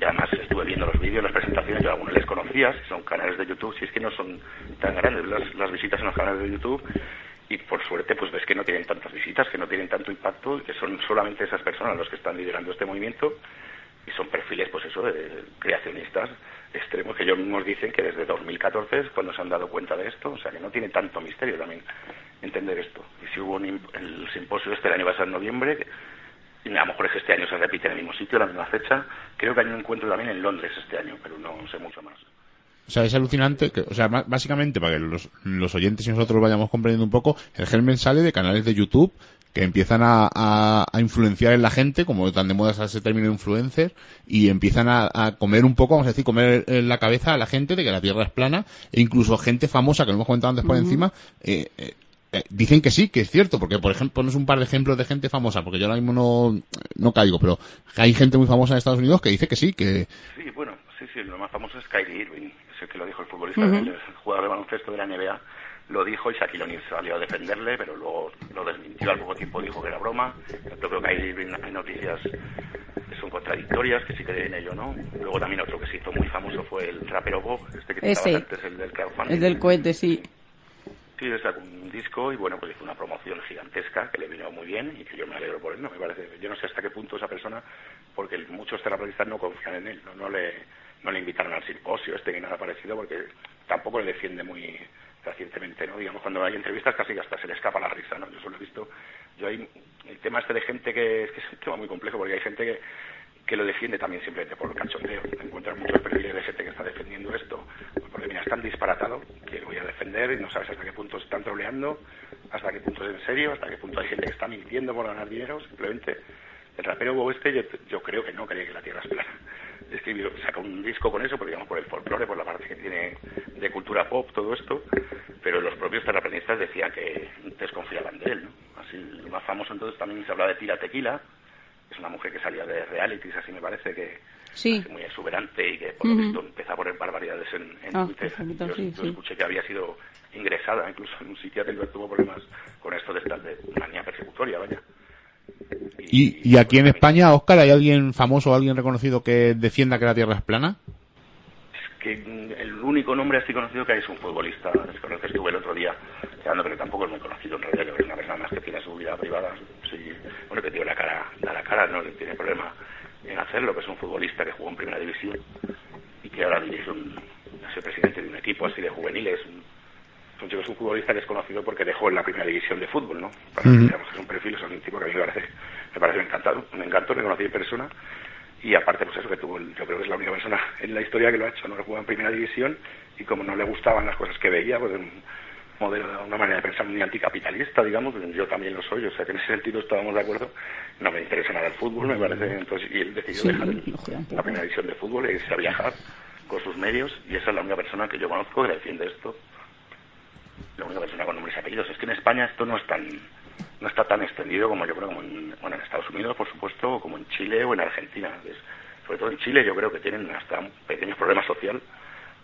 Y además estuve viendo los vídeos, las presentaciones, yo algunos les conocía, son canales de YouTube, si es que no son tan grandes las, las visitas en los canales de YouTube, y por suerte pues ves que no tienen tantas visitas, que no tienen tanto impacto, y que son solamente esas personas los que están liderando este movimiento, y son perfiles pues eso, de creacionistas extremos que ellos mismos dicen que desde 2014 es cuando se han dado cuenta de esto, o sea que no tiene tanto misterio también entender esto. Y si hubo el simposio este el año pasado en noviembre, y a lo mejor es que este año se repite en el mismo sitio, la misma fecha, creo que hay un encuentro también en Londres este año, pero no sé mucho más. O sea, es alucinante, que, o sea, básicamente para que los, los oyentes y nosotros vayamos comprendiendo un poco, el germen sale de canales de YouTube que empiezan a, a, influenciar en la gente, como tan de moda es ese término influencer, y empiezan a, comer un poco, vamos a decir, comer en la cabeza a la gente de que la Tierra es plana, e incluso gente famosa, que lo hemos comentado antes por encima, eh, eh, eh, dicen que sí, que es cierto, porque por ejemplo, pones un par de ejemplos de gente famosa, porque yo ahora mismo no, no caigo, pero hay gente muy famosa en Estados Unidos que dice que sí, que... Sí, bueno, sí, sí, lo más famoso es Kyrie Irving, ese que lo dijo el futbolista, el jugador de baloncesto de la NBA, lo dijo y Shaquille O'Neal salió a defenderle, pero luego lo desmintió al poco tiempo, dijo que era broma. Yo creo que hay, noticias que son contradictorias, que sí creen en ello, ¿no? Luego también otro que se hizo muy famoso fue el rapero Bob, este que Ese, antes, el del crowdfunding. El del cohete, sí. Sí, le sacó un disco y bueno, pues hizo una promoción gigantesca que le vino muy bien y que yo me alegro por él, ¿no? Me parece, yo no sé hasta qué punto esa persona, porque muchos terapeutas no confían en él, no, no le no le invitaron al simposio este ni nada parecido porque tampoco le defiende muy recientemente, ¿no? Digamos, cuando hay entrevistas casi hasta se le escapa la risa, ¿no? Yo solo he visto, yo hay el tema este de gente que, que es un tema muy complejo porque hay gente que, que lo defiende también simplemente por cachondeo. Encuentras muchos perfiles de gente que está defendiendo esto, porque mira, es tan disparatado que lo voy a defender y no sabes hasta qué punto están troleando, hasta qué punto es en serio, hasta qué punto hay gente que está mintiendo por ganar dinero, simplemente el rapero Bob este yo, yo creo que no cree que la Tierra es plana escribió, sacó un disco con eso, por, digamos, por el folclore, por la parte que tiene de cultura pop, todo esto, pero los propios terraplanistas decían que desconfiaban de él, ¿no? Así, lo más famoso entonces también se habla de Tila Tequila, es una mujer que salía de realities, así me parece, que sí. muy exuberante y que por lo visto empezó a poner barbaridades en, en ah, Twitter. Yo, escuché que había sido ingresada incluso en un psiquiátrico que tuvo problemas con esto de, esta, de manía persecutoria, vaya. ¿Y, y aquí en España, Oscar, hay alguien famoso o alguien reconocido que defienda que la Tierra es plana? Es que el único nombre así conocido que hay es un futbolista, es con el que estuve el otro día, pero tampoco es muy conocido en realidad, es una persona más que tiene su vida privada, sí, bueno, que tiene la cara, da la cara, no tiene problema en hacerlo, que es un futbolista que jugó en primera división y que ahora dirige un, es el presidente de un equipo así de juveniles, un chico es un futbolista que es conocido porque dejó en la primera división de fútbol, ¿no? Para que es un perfil, es un tipo que a mí me parece, me parece encantado, me encantó, me conocí en persona y aparte pues eso que tuvo, yo creo que es la única persona en la historia que lo ha hecho, no que jugó en primera división y como no le gustaban las cosas que veía, pues un modelo, una manera de pensar muy anticapitalista, digamos, yo también lo soy, o sea que en ese sentido estábamos de acuerdo. No me interesa nada el fútbol, me parece, entonces, y él decidió dejar la primera división de fútbol e irse a viajar con sus medios, y esa es la única persona que yo conozco que defiende esto. La única persona con nombres y apellidos. Es que en España esto no es tan no está tan extendido como yo creo como en, bueno, en Estados Unidos, por supuesto, o como en Chile o en Argentina. sobre todo en Chile yo creo que tienen hasta un pequeño problema social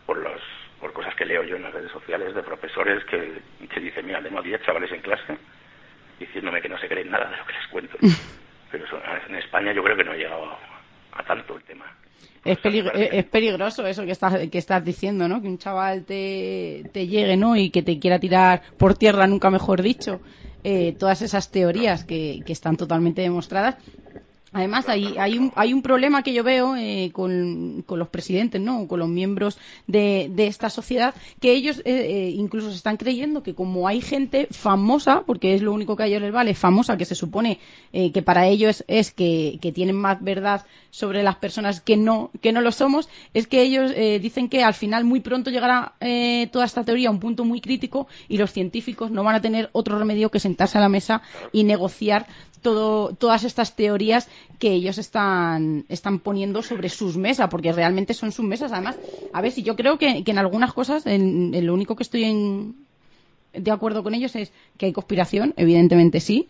por los por cosas que leo yo en las redes sociales de profesores que, que dicen, mira, tengo 10 chavales en clase diciéndome que no se creen nada de lo que les cuento. Pero en España yo creo que no ha llegado a tanto el tema. Es, es, peligroso eso que estás, que estás diciendo, ¿no? Que un chaval te, te llegue, ¿no? Y que te quiera tirar por tierra, nunca mejor dicho, eh, todas esas teorías que, que están totalmente demostradas Además, hay, hay, un, hay un problema que yo veo eh, con, los presidentes, ¿no? Con los miembros de, esta sociedad, que ellos eh, eh, incluso se están creyendo que como hay gente famosa, porque es lo único que a ellos les vale, famosa, que se supone que para ellos es, que, que, tienen más verdad sobre las personas que no, que no lo somos, es que ellos dicen que al final muy pronto llegará toda esta teoría a un punto muy crítico y los científicos no van a tener otro remedio que sentarse a la mesa y negociar todo, todas estas teorías que ellos están, están poniendo sobre sus mesas, porque realmente son sus mesas. Además, a ver, si yo creo que, en algunas cosas, en, lo único que estoy en, de acuerdo con ellos es que hay conspiración, evidentemente sí,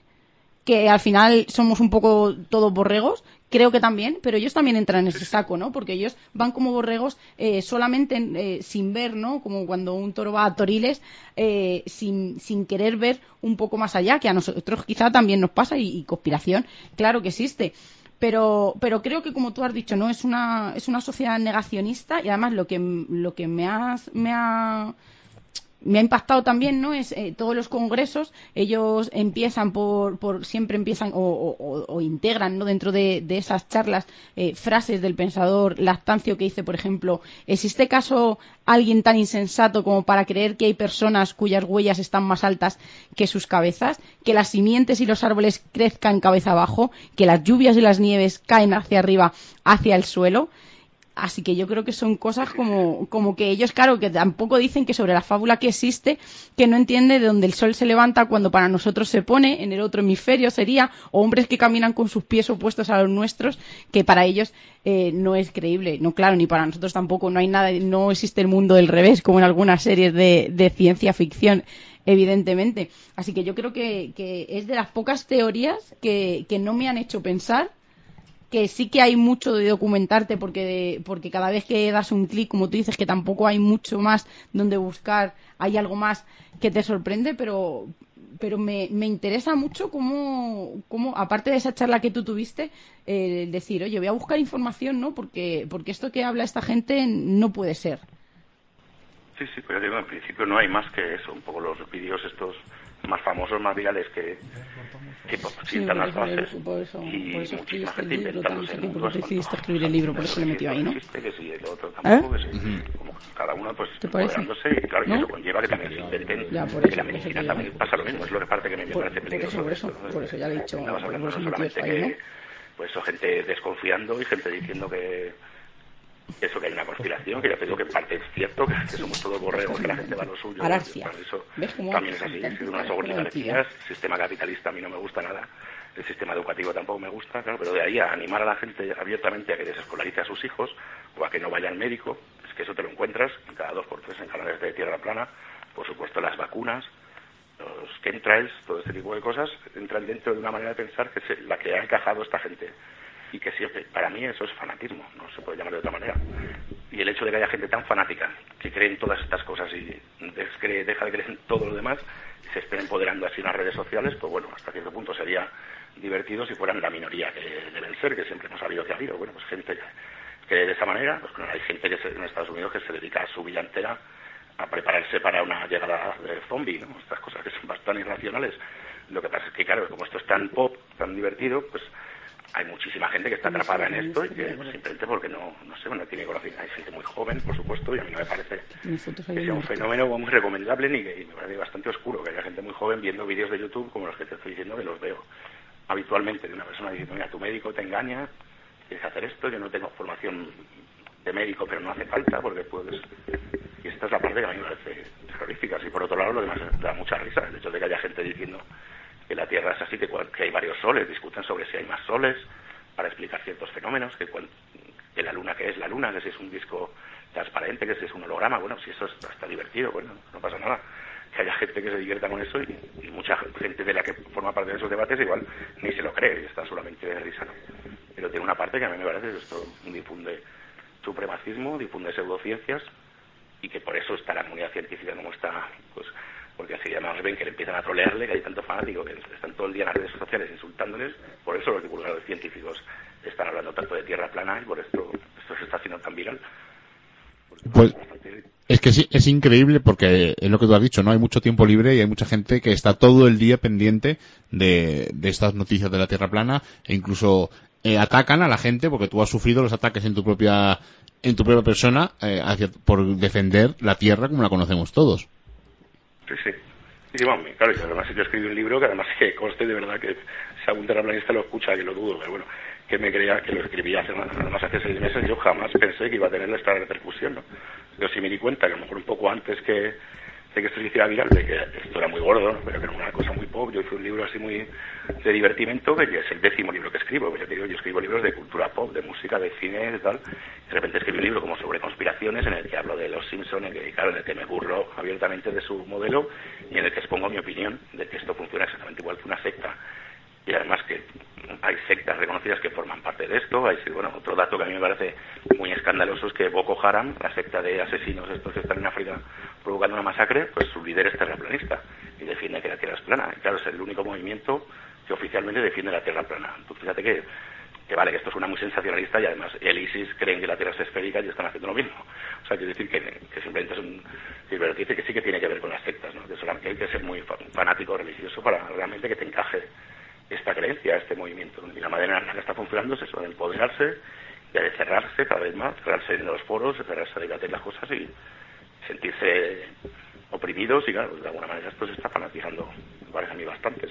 que al final somos un poco todos borregos, creo que también, pero ellos también entran en ese saco, ¿no? Porque ellos van como borregos eh, solamente eh, sin ver, ¿no? Como cuando un toro va a toriles, eh, sin, sin querer ver un poco más allá, que a nosotros quizá también nos pasa y, conspiración, claro que existe. Pero, pero creo que como tú has dicho, ¿no? Es una, es una sociedad negacionista y además lo que, lo que me, has, me ha me ha impactado también, ¿no? Es eh, todos los congresos, ellos empiezan por, por siempre empiezan o, integran, ¿no? Dentro de, esas charlas eh, frases del pensador Lactancio que dice, por ejemplo, ¿existe caso alguien tan insensato como para creer que hay personas cuyas huellas están más altas que sus cabezas? Que las simientes y los árboles crezcan cabeza abajo, que las lluvias y las nieves caen hacia arriba, hacia el suelo. Así que yo creo que son cosas como, como que ellos, claro, que tampoco dicen que sobre la fábula que existe, que no entiende de dónde el sol se levanta cuando para nosotros se pone, en el otro hemisferio sería, o hombres que caminan con sus pies opuestos a los nuestros, que para ellos eh, no es creíble. No, claro, ni para nosotros tampoco, no hay nada, no existe el mundo del revés, como en algunas series de, de ciencia ficción evidentemente. Así que yo creo que, es de las pocas teorías que no me han hecho pensar que sí que hay mucho de documentarte porque, porque cada vez que das un clic, como tú dices, que tampoco hay mucho más donde buscar, hay algo más que te sorprende, pero, pero me, me interesa mucho cómo, cómo, aparte de esa charla que tú tuviste, eh, decir, oye, voy a buscar información, ¿no? Porque, porque esto que habla esta gente no puede ser. Sí, sí, pero digo, en principio no hay más que eso, un poco los vídeos estos más famosos, más virales que, que pues, sientan las bases. Por eso, y por eso muchísima gente inventándose decidiste escribir el libro, por eso le metió ahí, ¿no? que sí, el otro tampoco, ¿Eh? que sí. Como cada uno, pues, empoderándose, y claro, ¿No? eso conlleva que también se intenten, ya, por eso, que la medicina también pasa lo mismo, es lo que parte que me parece peligroso. Por eso, por eso, ya le he dicho, por eso solamente que, pues, gente desconfiando y gente diciendo que eso que hay una conspiración, que ya te digo que parte es cierto, que, somos todos borregos, que la gente va a lo suyo. Eso también es así, es unas oligarquías, el sistema capitalista a mí no me gusta nada, el sistema educativo tampoco me gusta, claro, pero de ahí a animar a la gente abiertamente a que desescolarice a sus hijos o a que no vaya al médico, es que eso te lo encuentras cada dos por tres en canales de tierra plana, por supuesto las vacunas, los chemtrails, todo este tipo de cosas, entran dentro de una manera de pensar que es la que ha encajado esta gente y que siempre, para mí eso es fanatismo, no se puede llamar de otra manera. Y el hecho de que haya gente tan fanática que cree en todas estas cosas y deja de creer en todo lo demás, se esté empoderando así en las redes sociales, pues bueno, hasta cierto punto sería divertido si fueran la minoría que deben ser, que siempre hemos sabido que ha habido. Bueno, pues gente que de esa manera, pues hay gente que en Estados Unidos que se dedica a su vida entera a prepararse para una llegada de zombie, ¿no? Estas cosas que son bastante irracionales. Lo que pasa es que, claro, como esto es tan pop, tan divertido, pues hay muchísima gente que está atrapada en esto y que simplemente porque no, no sé, no tiene conocimiento. Hay gente muy joven, por supuesto, y a mí no me parece que sea un fenómeno muy recomendable ni que me parece bastante oscuro que haya gente muy joven viendo vídeos de YouTube como los que te estoy diciendo que los veo habitualmente de una persona diciendo, mira, tu médico te engaña, quieres hacer esto, yo no tengo formación de médico, pero no hace falta porque puedes... Y esta es la parte que a mí me parece terrorífica. Si por otro lado lo demás da mucha risa. El hecho de que haya gente diciendo que la Tierra es así, que, que hay varios soles, discuten sobre si hay más soles para explicar ciertos fenómenos, que, que la Luna que es la Luna, que si es un disco transparente, que si es un holograma, bueno, si eso está divertido, bueno, no pasa nada. Que haya gente que se divierta con eso y, mucha gente de la que forma parte de esos debates igual ni se lo cree, y está solamente de risa. Pero tiene una parte que a mí me parece que esto difunde supremacismo, difunde pseudociencias y que por eso está la comunidad científica como está, pues porque así ya más ven que le empiezan a trolearle, que hay tantos fanáticos que están todo el día en las redes sociales insultándoles, por eso los divulgadores científicos están hablando tanto de tierra plana y por esto esto se está haciendo tan viral. Pues es que sí, es increíble porque es lo que tú has dicho, ¿no? Hay mucho tiempo libre y hay mucha gente que está todo el día pendiente de, de estas noticias de la Tierra plana e incluso eh, atacan a la gente porque tú has sufrido los ataques en tu propia en tu propia persona eh, por defender la Tierra como la conocemos todos. Sí, sí. Y bueno, claro, y además yo escribí un libro que además que conste de verdad que si algún terraplanista lo escucha, que lo dudo, pero bueno, que me creía que lo escribí hace más hace seis meses, yo jamás pensé que iba a tener esta repercusión, ¿no? Yo sí me di cuenta que a lo mejor un poco antes que, de que esto se hiciera viral, de que esto era muy gordo, pero que era una cosa muy pop. Yo hice un libro así muy de divertimento, que es el décimo libro que escribo. Yo, yo escribo libros de cultura pop, de música, de cine, y tal. De repente escribí un libro como sobre conspiraciones, en el que hablo de los Simpsons, en el que, en el que me burlo abiertamente de su modelo y en el que expongo mi opinión de que esto funciona exactamente igual que una secta y además que hay sectas reconocidas que forman parte de esto. Hay, bueno, otro dato que a mí me parece muy escandaloso es que Boko Haram, la secta de asesinos estos que están en África provocando una masacre, pues su líder es terraplanista y defiende que la Tierra es plana. Y claro, es el único movimiento que oficialmente defiende la Tierra plana. Entonces, fíjate que, que vale, que esto suena muy sensacionalista y además el ISIS creen que la Tierra es esférica y están haciendo lo mismo. O sea, quiero decir que, simplemente es un... Dice que sí que tiene que ver con las sectas, ¿no? Que hay que ser muy fanático religioso para realmente que te encaje esta creencia, este movimiento. Y la manera en la que está funcionando es eso, de empoderarse y de cerrarse cada vez más, cerrarse en los foros, cerrarse debatir las cosas y sentirse oprimidos y claro, de alguna manera esto se está fanatizando, me parece a mí bastante.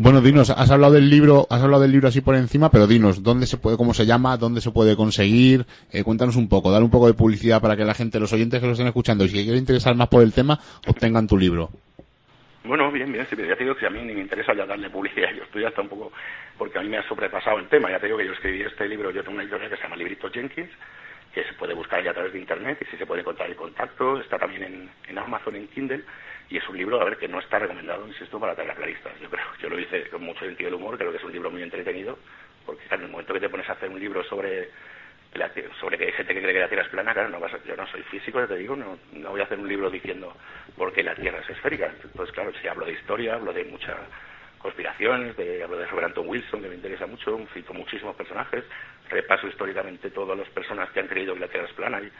Bueno, dinos, has hablado del libro, has hablado del libro así por encima, pero dinos, ¿dónde se puede, cómo se llama, dónde se puede conseguir? Eh, cuéntanos un poco, dale un poco de publicidad para que la gente, los oyentes que lo estén escuchando y si quieren interesar más por el tema, obtengan tu libro. Bueno, bien, bien, sí, ya te digo que a mí ni me interesa ya darle publicidad, yo estoy hasta un poco, porque a mí me ha sobrepasado el tema, ya te digo que yo escribí este libro, yo tengo una editorial que se llama Librito Jenkins, que se puede buscar ya a través de internet y si se puede encontrar el contacto, está también en, en Amazon, en Kindle, y es un libro, a ver, que no está recomendado, insisto, para terraplanistas. Yo creo, yo lo hice con mucho sentido del humor, creo que es un libro muy entretenido, porque en el momento que te pones a hacer un libro sobre sobre que hay gente que cree que la Tierra es plana, claro, no vas yo no soy físico, ya te digo, no, no voy a hacer un libro diciendo por qué la Tierra es esférica. Entonces, claro, si hablo de historia, hablo de muchas conspiraciones, de, hablo de Robert Anton Wilson, que me interesa mucho, cito muchísimos personajes, repaso históricamente todas las personas que han creído que la Tierra es plana y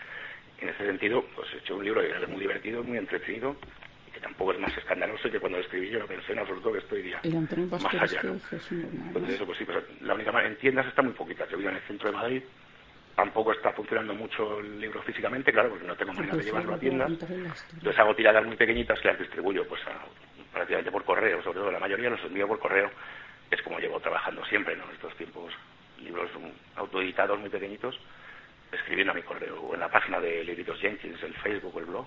en ese sentido, pues he hecho un libro que es muy divertido, muy entretenido y que tampoco es más escandaloso que cuando lo escribí yo no pensé en absoluto que esto iría más allá. Entonces, eso, pues sí, pues, la única manera, en tiendas está muy poquita. Yo vivo en el centro de Madrid, Tampoco está funcionando mucho el libro físicamente, claro, porque no tengo manera de llevarlo a tiendas. Entonces hago tiradas muy pequeñitas que las distribuyo pues prácticamente por correo, sobre todo la mayoría los envío por correo. Es como llevo trabajando siempre, ¿no? Estos tiempos, libros autoeditados muy pequeñitos, escribiendo a mi correo o en la página de Libritos Jenkins, el Facebook el blog.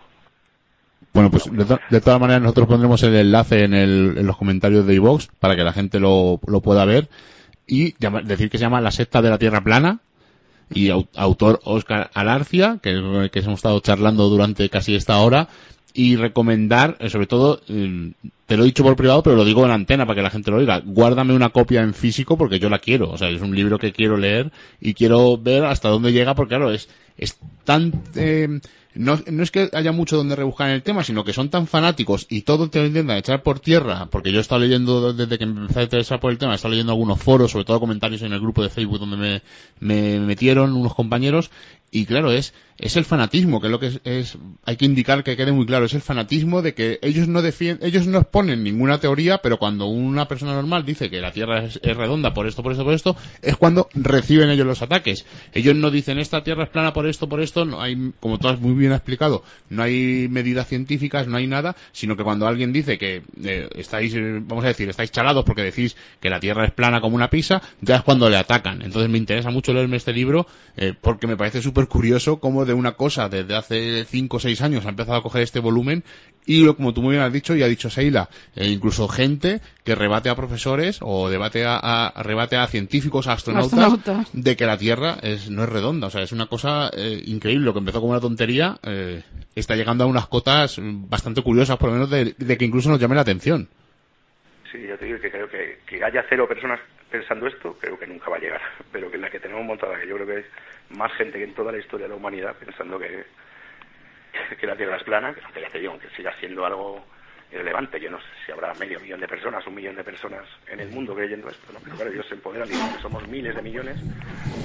Bueno, pues de, todas maneras nosotros pondremos el enlace en, el, en los comentarios de iVox para que la gente lo, lo pueda ver y decir que se llama La secta de la Tierra Plana y autor Oscar Alarcia, que, que hemos estado charlando durante casi esta hora, y recomendar, eh, sobre todo, mm, te lo he dicho por privado, pero lo digo en antena para que la gente lo oiga, guárdame una copia en físico porque yo la quiero, o sea, es un libro que quiero leer y quiero ver hasta dónde llega porque claro, es, es tan, eh, no, no es que haya mucho donde rebuscar en el tema, sino que son tan fanáticos y todo te lo intentan echar por tierra, porque yo he estado leyendo desde que me empecé a interesar por el tema, he estado leyendo algunos foros, sobre todo comentarios en el grupo de Facebook donde me, me metieron unos compañeros, y claro, es, es el fanatismo, que es lo que es, hay que indicar que quede muy claro, es el fanatismo de que ellos no defienden, ellos no exponen ninguna teoría, pero cuando una persona normal dice que la Tierra es, redonda por esto, por esto, por esto, es cuando reciben ellos los ataques. Ellos no dicen esta Tierra es plana por esto, por esto, no hay, como tú has muy bien explicado, no hay medidas científicas, no hay nada, sino que cuando alguien dice que eh, estáis, eh, vamos a decir, estáis chalados porque decís que la Tierra es plana como una pizza, ya es cuando le atacan. Entonces me interesa mucho leerme este libro, eh, porque me parece súper súper curioso cómo de una cosa desde hace 5 o 6 años ha empezado a coger este volumen y lo, como tú muy bien has dicho y ha dicho Seila, e incluso gente que rebate a profesores o debate a, rebate a científicos, a astronautas, de que la Tierra es, no es redonda. O sea, es una cosa eh, increíble. Lo que empezó como una tontería eh, está llegando a unas cotas bastante curiosas, por lo menos de, que incluso nos llame la atención. Sí, yo te digo que creo que, que haya cero personas pensando esto, creo que nunca va a llegar. Pero que la que tenemos montada, que yo creo que es más gente que en toda la historia de la humanidad pensando que, que la Tierra es plana, que ya te digo, aunque siga siendo algo relevante, yo no sé si habrá medio millón de personas, un millón de personas en el mundo creyendo esto, ¿no? pero claro, ellos se empoderan y dicen que somos miles de millones,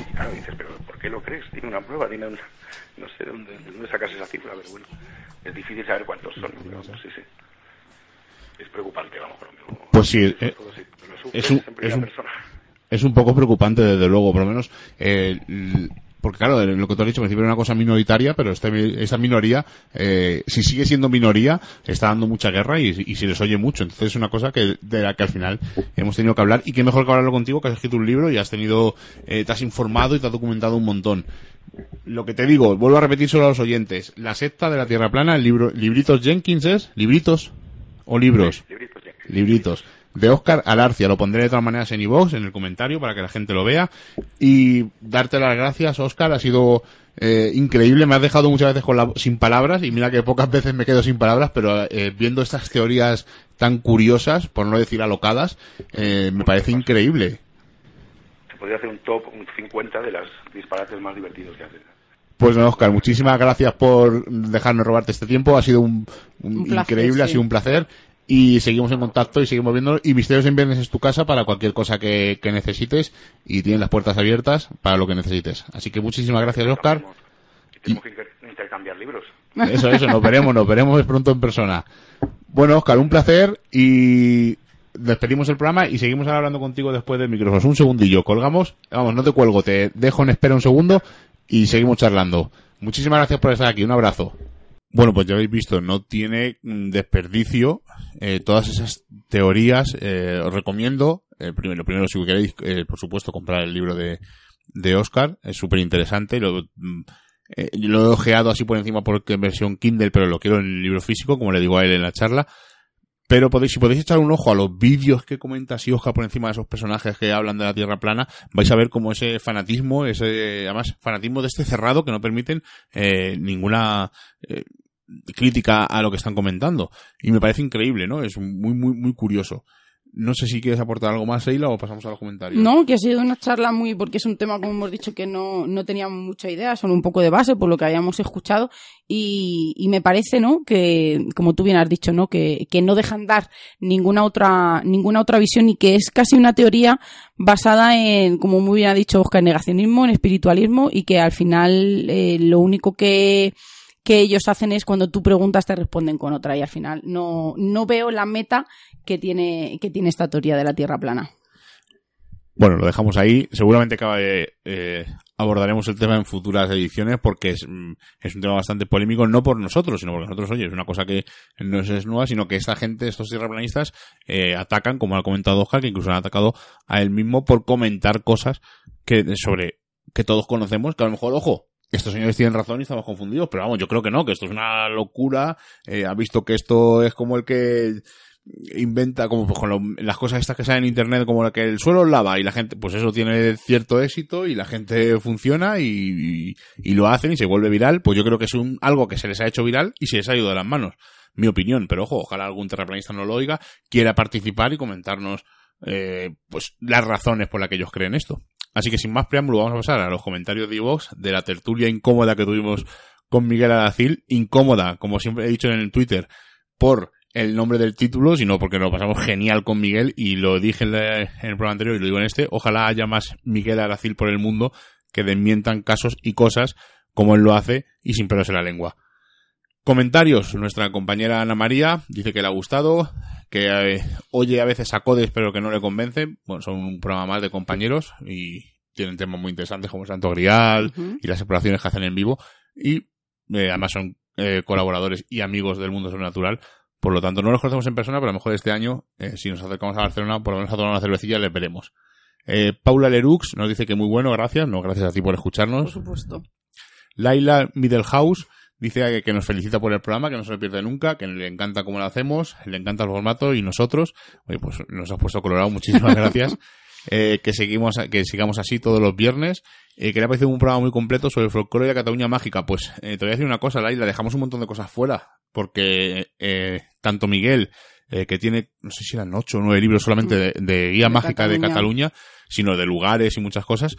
y claro, dices, pero ¿por qué lo crees? Dime una prueba, dime una... no sé de dónde, de dónde sacas esa cifra, pero bueno, es difícil saber cuántos son, pero, sí, sí. Es preocupante, vamos, pero, Pues sí, eh, es, un, es, un, es un poco preocupante, desde luego, por lo menos... Eh, porque claro, lo que tú has dicho, al principio era una cosa minoritaria, pero este, esta minoría, eh, si sigue siendo minoría, está dando mucha guerra y, y se les oye mucho. Entonces es una cosa que, de la que al final hemos tenido que hablar y que mejor que hablarlo contigo, que has escrito un libro y has tenido, eh, te has informado y te has documentado un montón. Lo que te digo, vuelvo a repetir solo a los oyentes, la secta de la Tierra Plana, el libro, libritos Jenkins es, libritos o libros. libritos. Libritos de Oscar Alarcia. Lo pondré de todas maneras en iVoox, en el comentario, para que la gente lo vea. Y darte las gracias, Oscar. Ha sido eh, increíble. Me has dejado muchas veces con sin palabras. Y mira que pocas veces me quedo sin palabras, pero eh, viendo estas teorías tan curiosas, por no decir alocadas, eh, me parece increíble. Se podría hacer un top, un 50 de las disparates más divertidos que haces. Pues no, Oscar, muchísimas gracias por dejarnos robarte este tiempo. Ha sido un, increíble, ha sido un placer y seguimos en contacto y seguimos viendo y Misterios en Viernes es tu casa para cualquier cosa que, necesites y tienen las puertas abiertas para lo que necesites. Así que muchísimas gracias, Oscar. tenemos que intercambiar libros. Eso, eso, nos veremos, nos veremos pronto en persona. Bueno, Oscar, un placer y despedimos el programa y seguimos hablando contigo después del micrófono. Un segundillo, colgamos, vamos, no te cuelgo, te dejo en espera un segundo y seguimos charlando. Muchísimas gracias por estar aquí, un abrazo. Bueno, pues ya habéis visto, no tiene mm, desperdicio eh, todas esas teorías. Eh, os recomiendo, eh, primero, primero si queréis, eh, por supuesto, comprar el libro de, de Oscar. Es súper interesante. Lo, mm, eh, lo he ojeado así por encima porque en versión Kindle, pero lo quiero en el libro físico, como le digo a él en la charla. Pero podéis, si podéis echar un ojo a los vídeos que comenta Oscar por encima de esos personajes que hablan de la Tierra plana, vais a ver como ese fanatismo, ese, además, fanatismo de este cerrado que no permiten eh, ninguna eh, crítica a lo que están comentando. Y me parece increíble, ¿no? Es muy, muy, muy curioso. No sé si quieres aportar algo más, Eila, o pasamos a los comentarios. No, que ha sido una charla muy, porque es un tema, como hemos dicho, que no, no teníamos mucha idea, solo un poco de base por lo que habíamos escuchado. Y, y me parece, ¿no? Que, como tú bien has dicho, ¿no? Que, que no dejan dar ninguna otra, ninguna otra visión y que es casi una teoría basada en, como muy bien ha dicho Oscar, en negacionismo, en espiritualismo y que al final eh, lo único que, que ellos hacen es cuando tú preguntas te responden con otra y al final no, no veo la meta que tiene, que tiene esta teoría de la Tierra plana. Bueno, lo dejamos ahí. Seguramente eh, abordaremos el tema en futuras ediciones porque es, es, un tema bastante polémico, no por nosotros, sino porque nosotros, oye, es una cosa que no es nueva, sino que esta gente, estos tierraplanistas, eh, atacan, como ha comentado Oscar, que incluso han atacado a él mismo por comentar cosas que sobre que todos conocemos, que a lo mejor, ojo, estos señores tienen razón y estamos confundidos, pero vamos, yo creo que no, que esto es una locura, eh, ha visto que esto es como el que inventa como pues, con las cosas estas que salen en internet como la que el suelo lava y la gente pues eso tiene cierto éxito y la gente funciona y, y, lo hacen y se vuelve viral pues yo creo que es un algo que se les ha hecho viral y se les ha ido de las manos mi opinión pero ojo ojalá algún terraplanista no lo oiga quiera participar y comentarnos eh, pues las razones por las que ellos creen esto Así que sin más preámbulo vamos a pasar a los comentarios de Vox de la tertulia incómoda que tuvimos con Miguel Aracil. Incómoda, como siempre he dicho en el Twitter, por el nombre del título, sino porque nos pasamos genial con Miguel y lo dije en, el programa anterior y lo digo en este. Ojalá haya más Miguel Aracil por el mundo que desmientan casos y cosas como él lo hace y sin pelos la lengua. Comentarios. Nuestra compañera Ana María dice que le ha gustado, que eh, oye a veces a Codes pero que no le convence. Bueno, son un programa más de compañeros y tienen temas muy interesantes como Santo Grial y las exploraciones que hacen en vivo. Y eh, además son eh, colaboradores y amigos del mundo sobrenatural. Por lo tanto, no los conocemos en persona, pero a lo mejor este año, si nos acercamos a Barcelona, por lo menos a tomar una cervecilla, les veremos. Paula Lerux nos dice que muy bueno, gracias. No, gracias a ti por escucharnos. Por supuesto. Laila Middlehouse dice que, nos felicita por el programa, que no se lo pierde nunca, que le encanta cómo lo hacemos, le encanta el formato y nosotros, oye, pues nos ha puesto colorado, muchísimas gracias. Eh, que seguimos, que sigamos así todos los viernes. Eh, que le ha parecido un programa muy completo sobre el folclore de Cataluña mágica. Pues eh, te voy a decir una cosa, Laila, dejamos un montón de cosas fuera, porque eh, tanto Miguel, eh, que tiene, no sé si eran ocho o nueve libros solamente de, de guía De mágica de. Cataluña, sino de lugares y muchas cosas.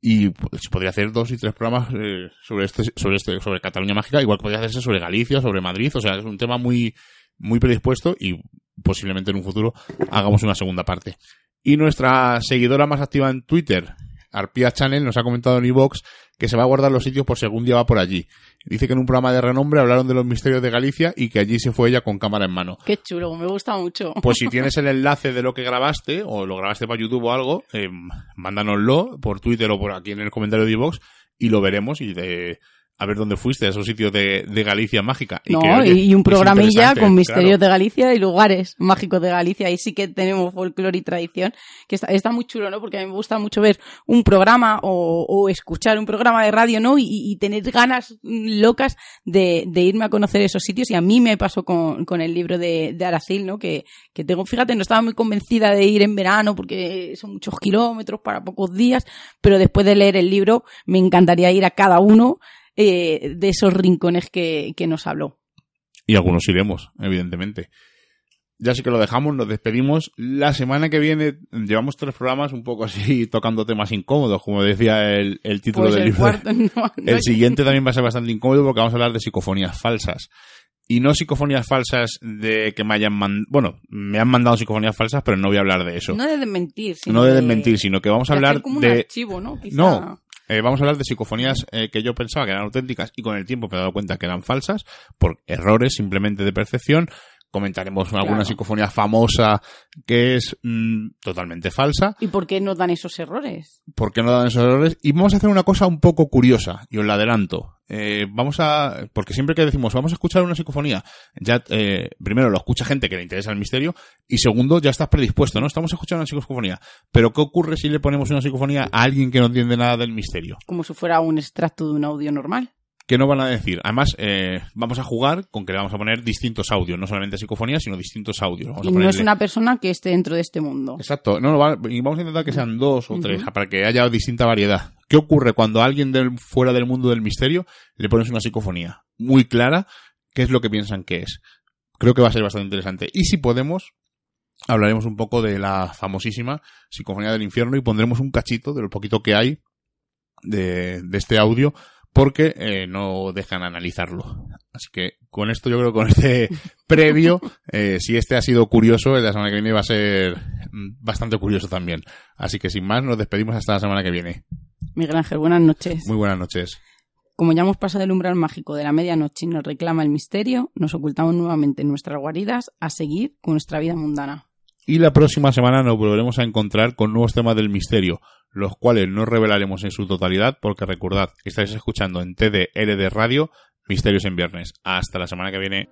Y pues, podría hacer dos y tres programas eh, sobre este, sobre este, sobre Cataluña mágica, igual podría hacerse sobre Galicia, sobre Madrid, o sea, es un tema muy, muy predispuesto y posiblemente en un futuro hagamos una segunda parte. Y nuestra seguidora más activa en Twitter, Arpia Channel, nos ha comentado en iVox que se va a guardar los sitios por si algún día va por allí. Dice que en un programa de renombre hablaron de los misterios de Galicia y que allí se fue ella con cámara en mano. Qué chulo, me gusta mucho. Pues si tienes el enlace de lo que grabaste, o lo grabaste para YouTube o algo, eh, mándanoslo por Twitter o por aquí en el comentario de iVox y lo veremos y de a ver dónde fuiste, a esos sitios de, de Galicia mágica. no, que, oye, y un programilla con misterios claro. de Galicia y lugares mágicos de Galicia. Ahí sí que tenemos folclore y tradición, que está, está muy chulo, ¿no? Porque a mí me gusta mucho ver un programa o, o escuchar un programa de radio, ¿no? Y, y tener ganas locas de, de irme a conocer esos sitios. Y a mí me pasó con, con el libro de, de Aracil, ¿no? Que, que tengo, fíjate, no estaba muy convencida de ir en verano porque son muchos kilómetros para pocos días, pero después de leer el libro me encantaría ir a cada uno eh, de esos rincones que, que nos habló. Y algunos iremos, evidentemente. Ya sí que lo dejamos, nos despedimos. La semana que viene llevamos tres programas un poco así tocando temas incómodos, como decía el, el título Pues del el libro. cuarto, no, no El siguiente también va a ser bastante incómodo porque vamos a hablar de psicofonías falsas. Y no psicofonías falsas de que me hayan mandado... Bueno, me han mandado psicofonías falsas, pero no voy a hablar de eso. no de desmentir, sino No de desmentir, sino que vamos a hablar un de... archivo, ¿no? Quizá. No, eh, vamos a hablar de psicofonías eh, que yo pensaba que eran auténticas y con el tiempo me he dado cuenta que eran falsas por errores simplemente de percepción. Comentaremos alguna Claro. psicofonía famosa que es mm, totalmente falsa. ¿Y por qué nos dan esos errores? ¿Por qué no dan esos errores? Y vamos a hacer una cosa un poco curiosa, y os la adelanto. Eh, vamos a, porque siempre que decimos vamos a escuchar una psicofonía, ya, eh, primero lo escucha gente que le interesa el misterio, y segundo, ya estás predispuesto, ¿no? Estamos escuchando una psicofonía. Pero ¿qué ocurre si le ponemos una psicofonía a alguien que no entiende nada del misterio? Como si fuera un extracto de un audio normal. ¿Qué nos van a decir? Además, eh, vamos a jugar con que le vamos a poner distintos audios, no solamente psicofonías, sino distintos audios. Vamos a Y no es una persona que esté dentro de este mundo. Exacto, no, no, va- y vamos a intentar que sean dos o tres, para que haya distinta variedad. ¿Qué ocurre cuando a alguien del, fuera del mundo del misterio le pones una psicofonía muy clara? ¿Qué es lo que piensan que es? Creo que va a ser bastante interesante. Y si podemos, hablaremos un poco de la famosísima psicofonía del infierno y pondremos un cachito de lo poquito que hay de, de este audio porque eh, no dejan analizarlo. Así que con esto yo creo con este previo, eh, si este ha sido curioso, el de la semana que viene va a ser mm, bastante curioso también. Así que sin más, nos despedimos hasta la semana que viene. Miguel Ángel, buenas noches. Muy buenas noches. Como ya hemos pasado el umbral mágico de la medianoche y nos reclama el misterio, nos ocultamos nuevamente en nuestras guaridas a seguir con nuestra vida mundana. Y la próxima semana nos volveremos a encontrar con nuevos temas del misterio, los cuales no revelaremos en su totalidad porque recordad, estáis escuchando en TDR de Radio Misterios en Viernes. Hasta la semana que viene.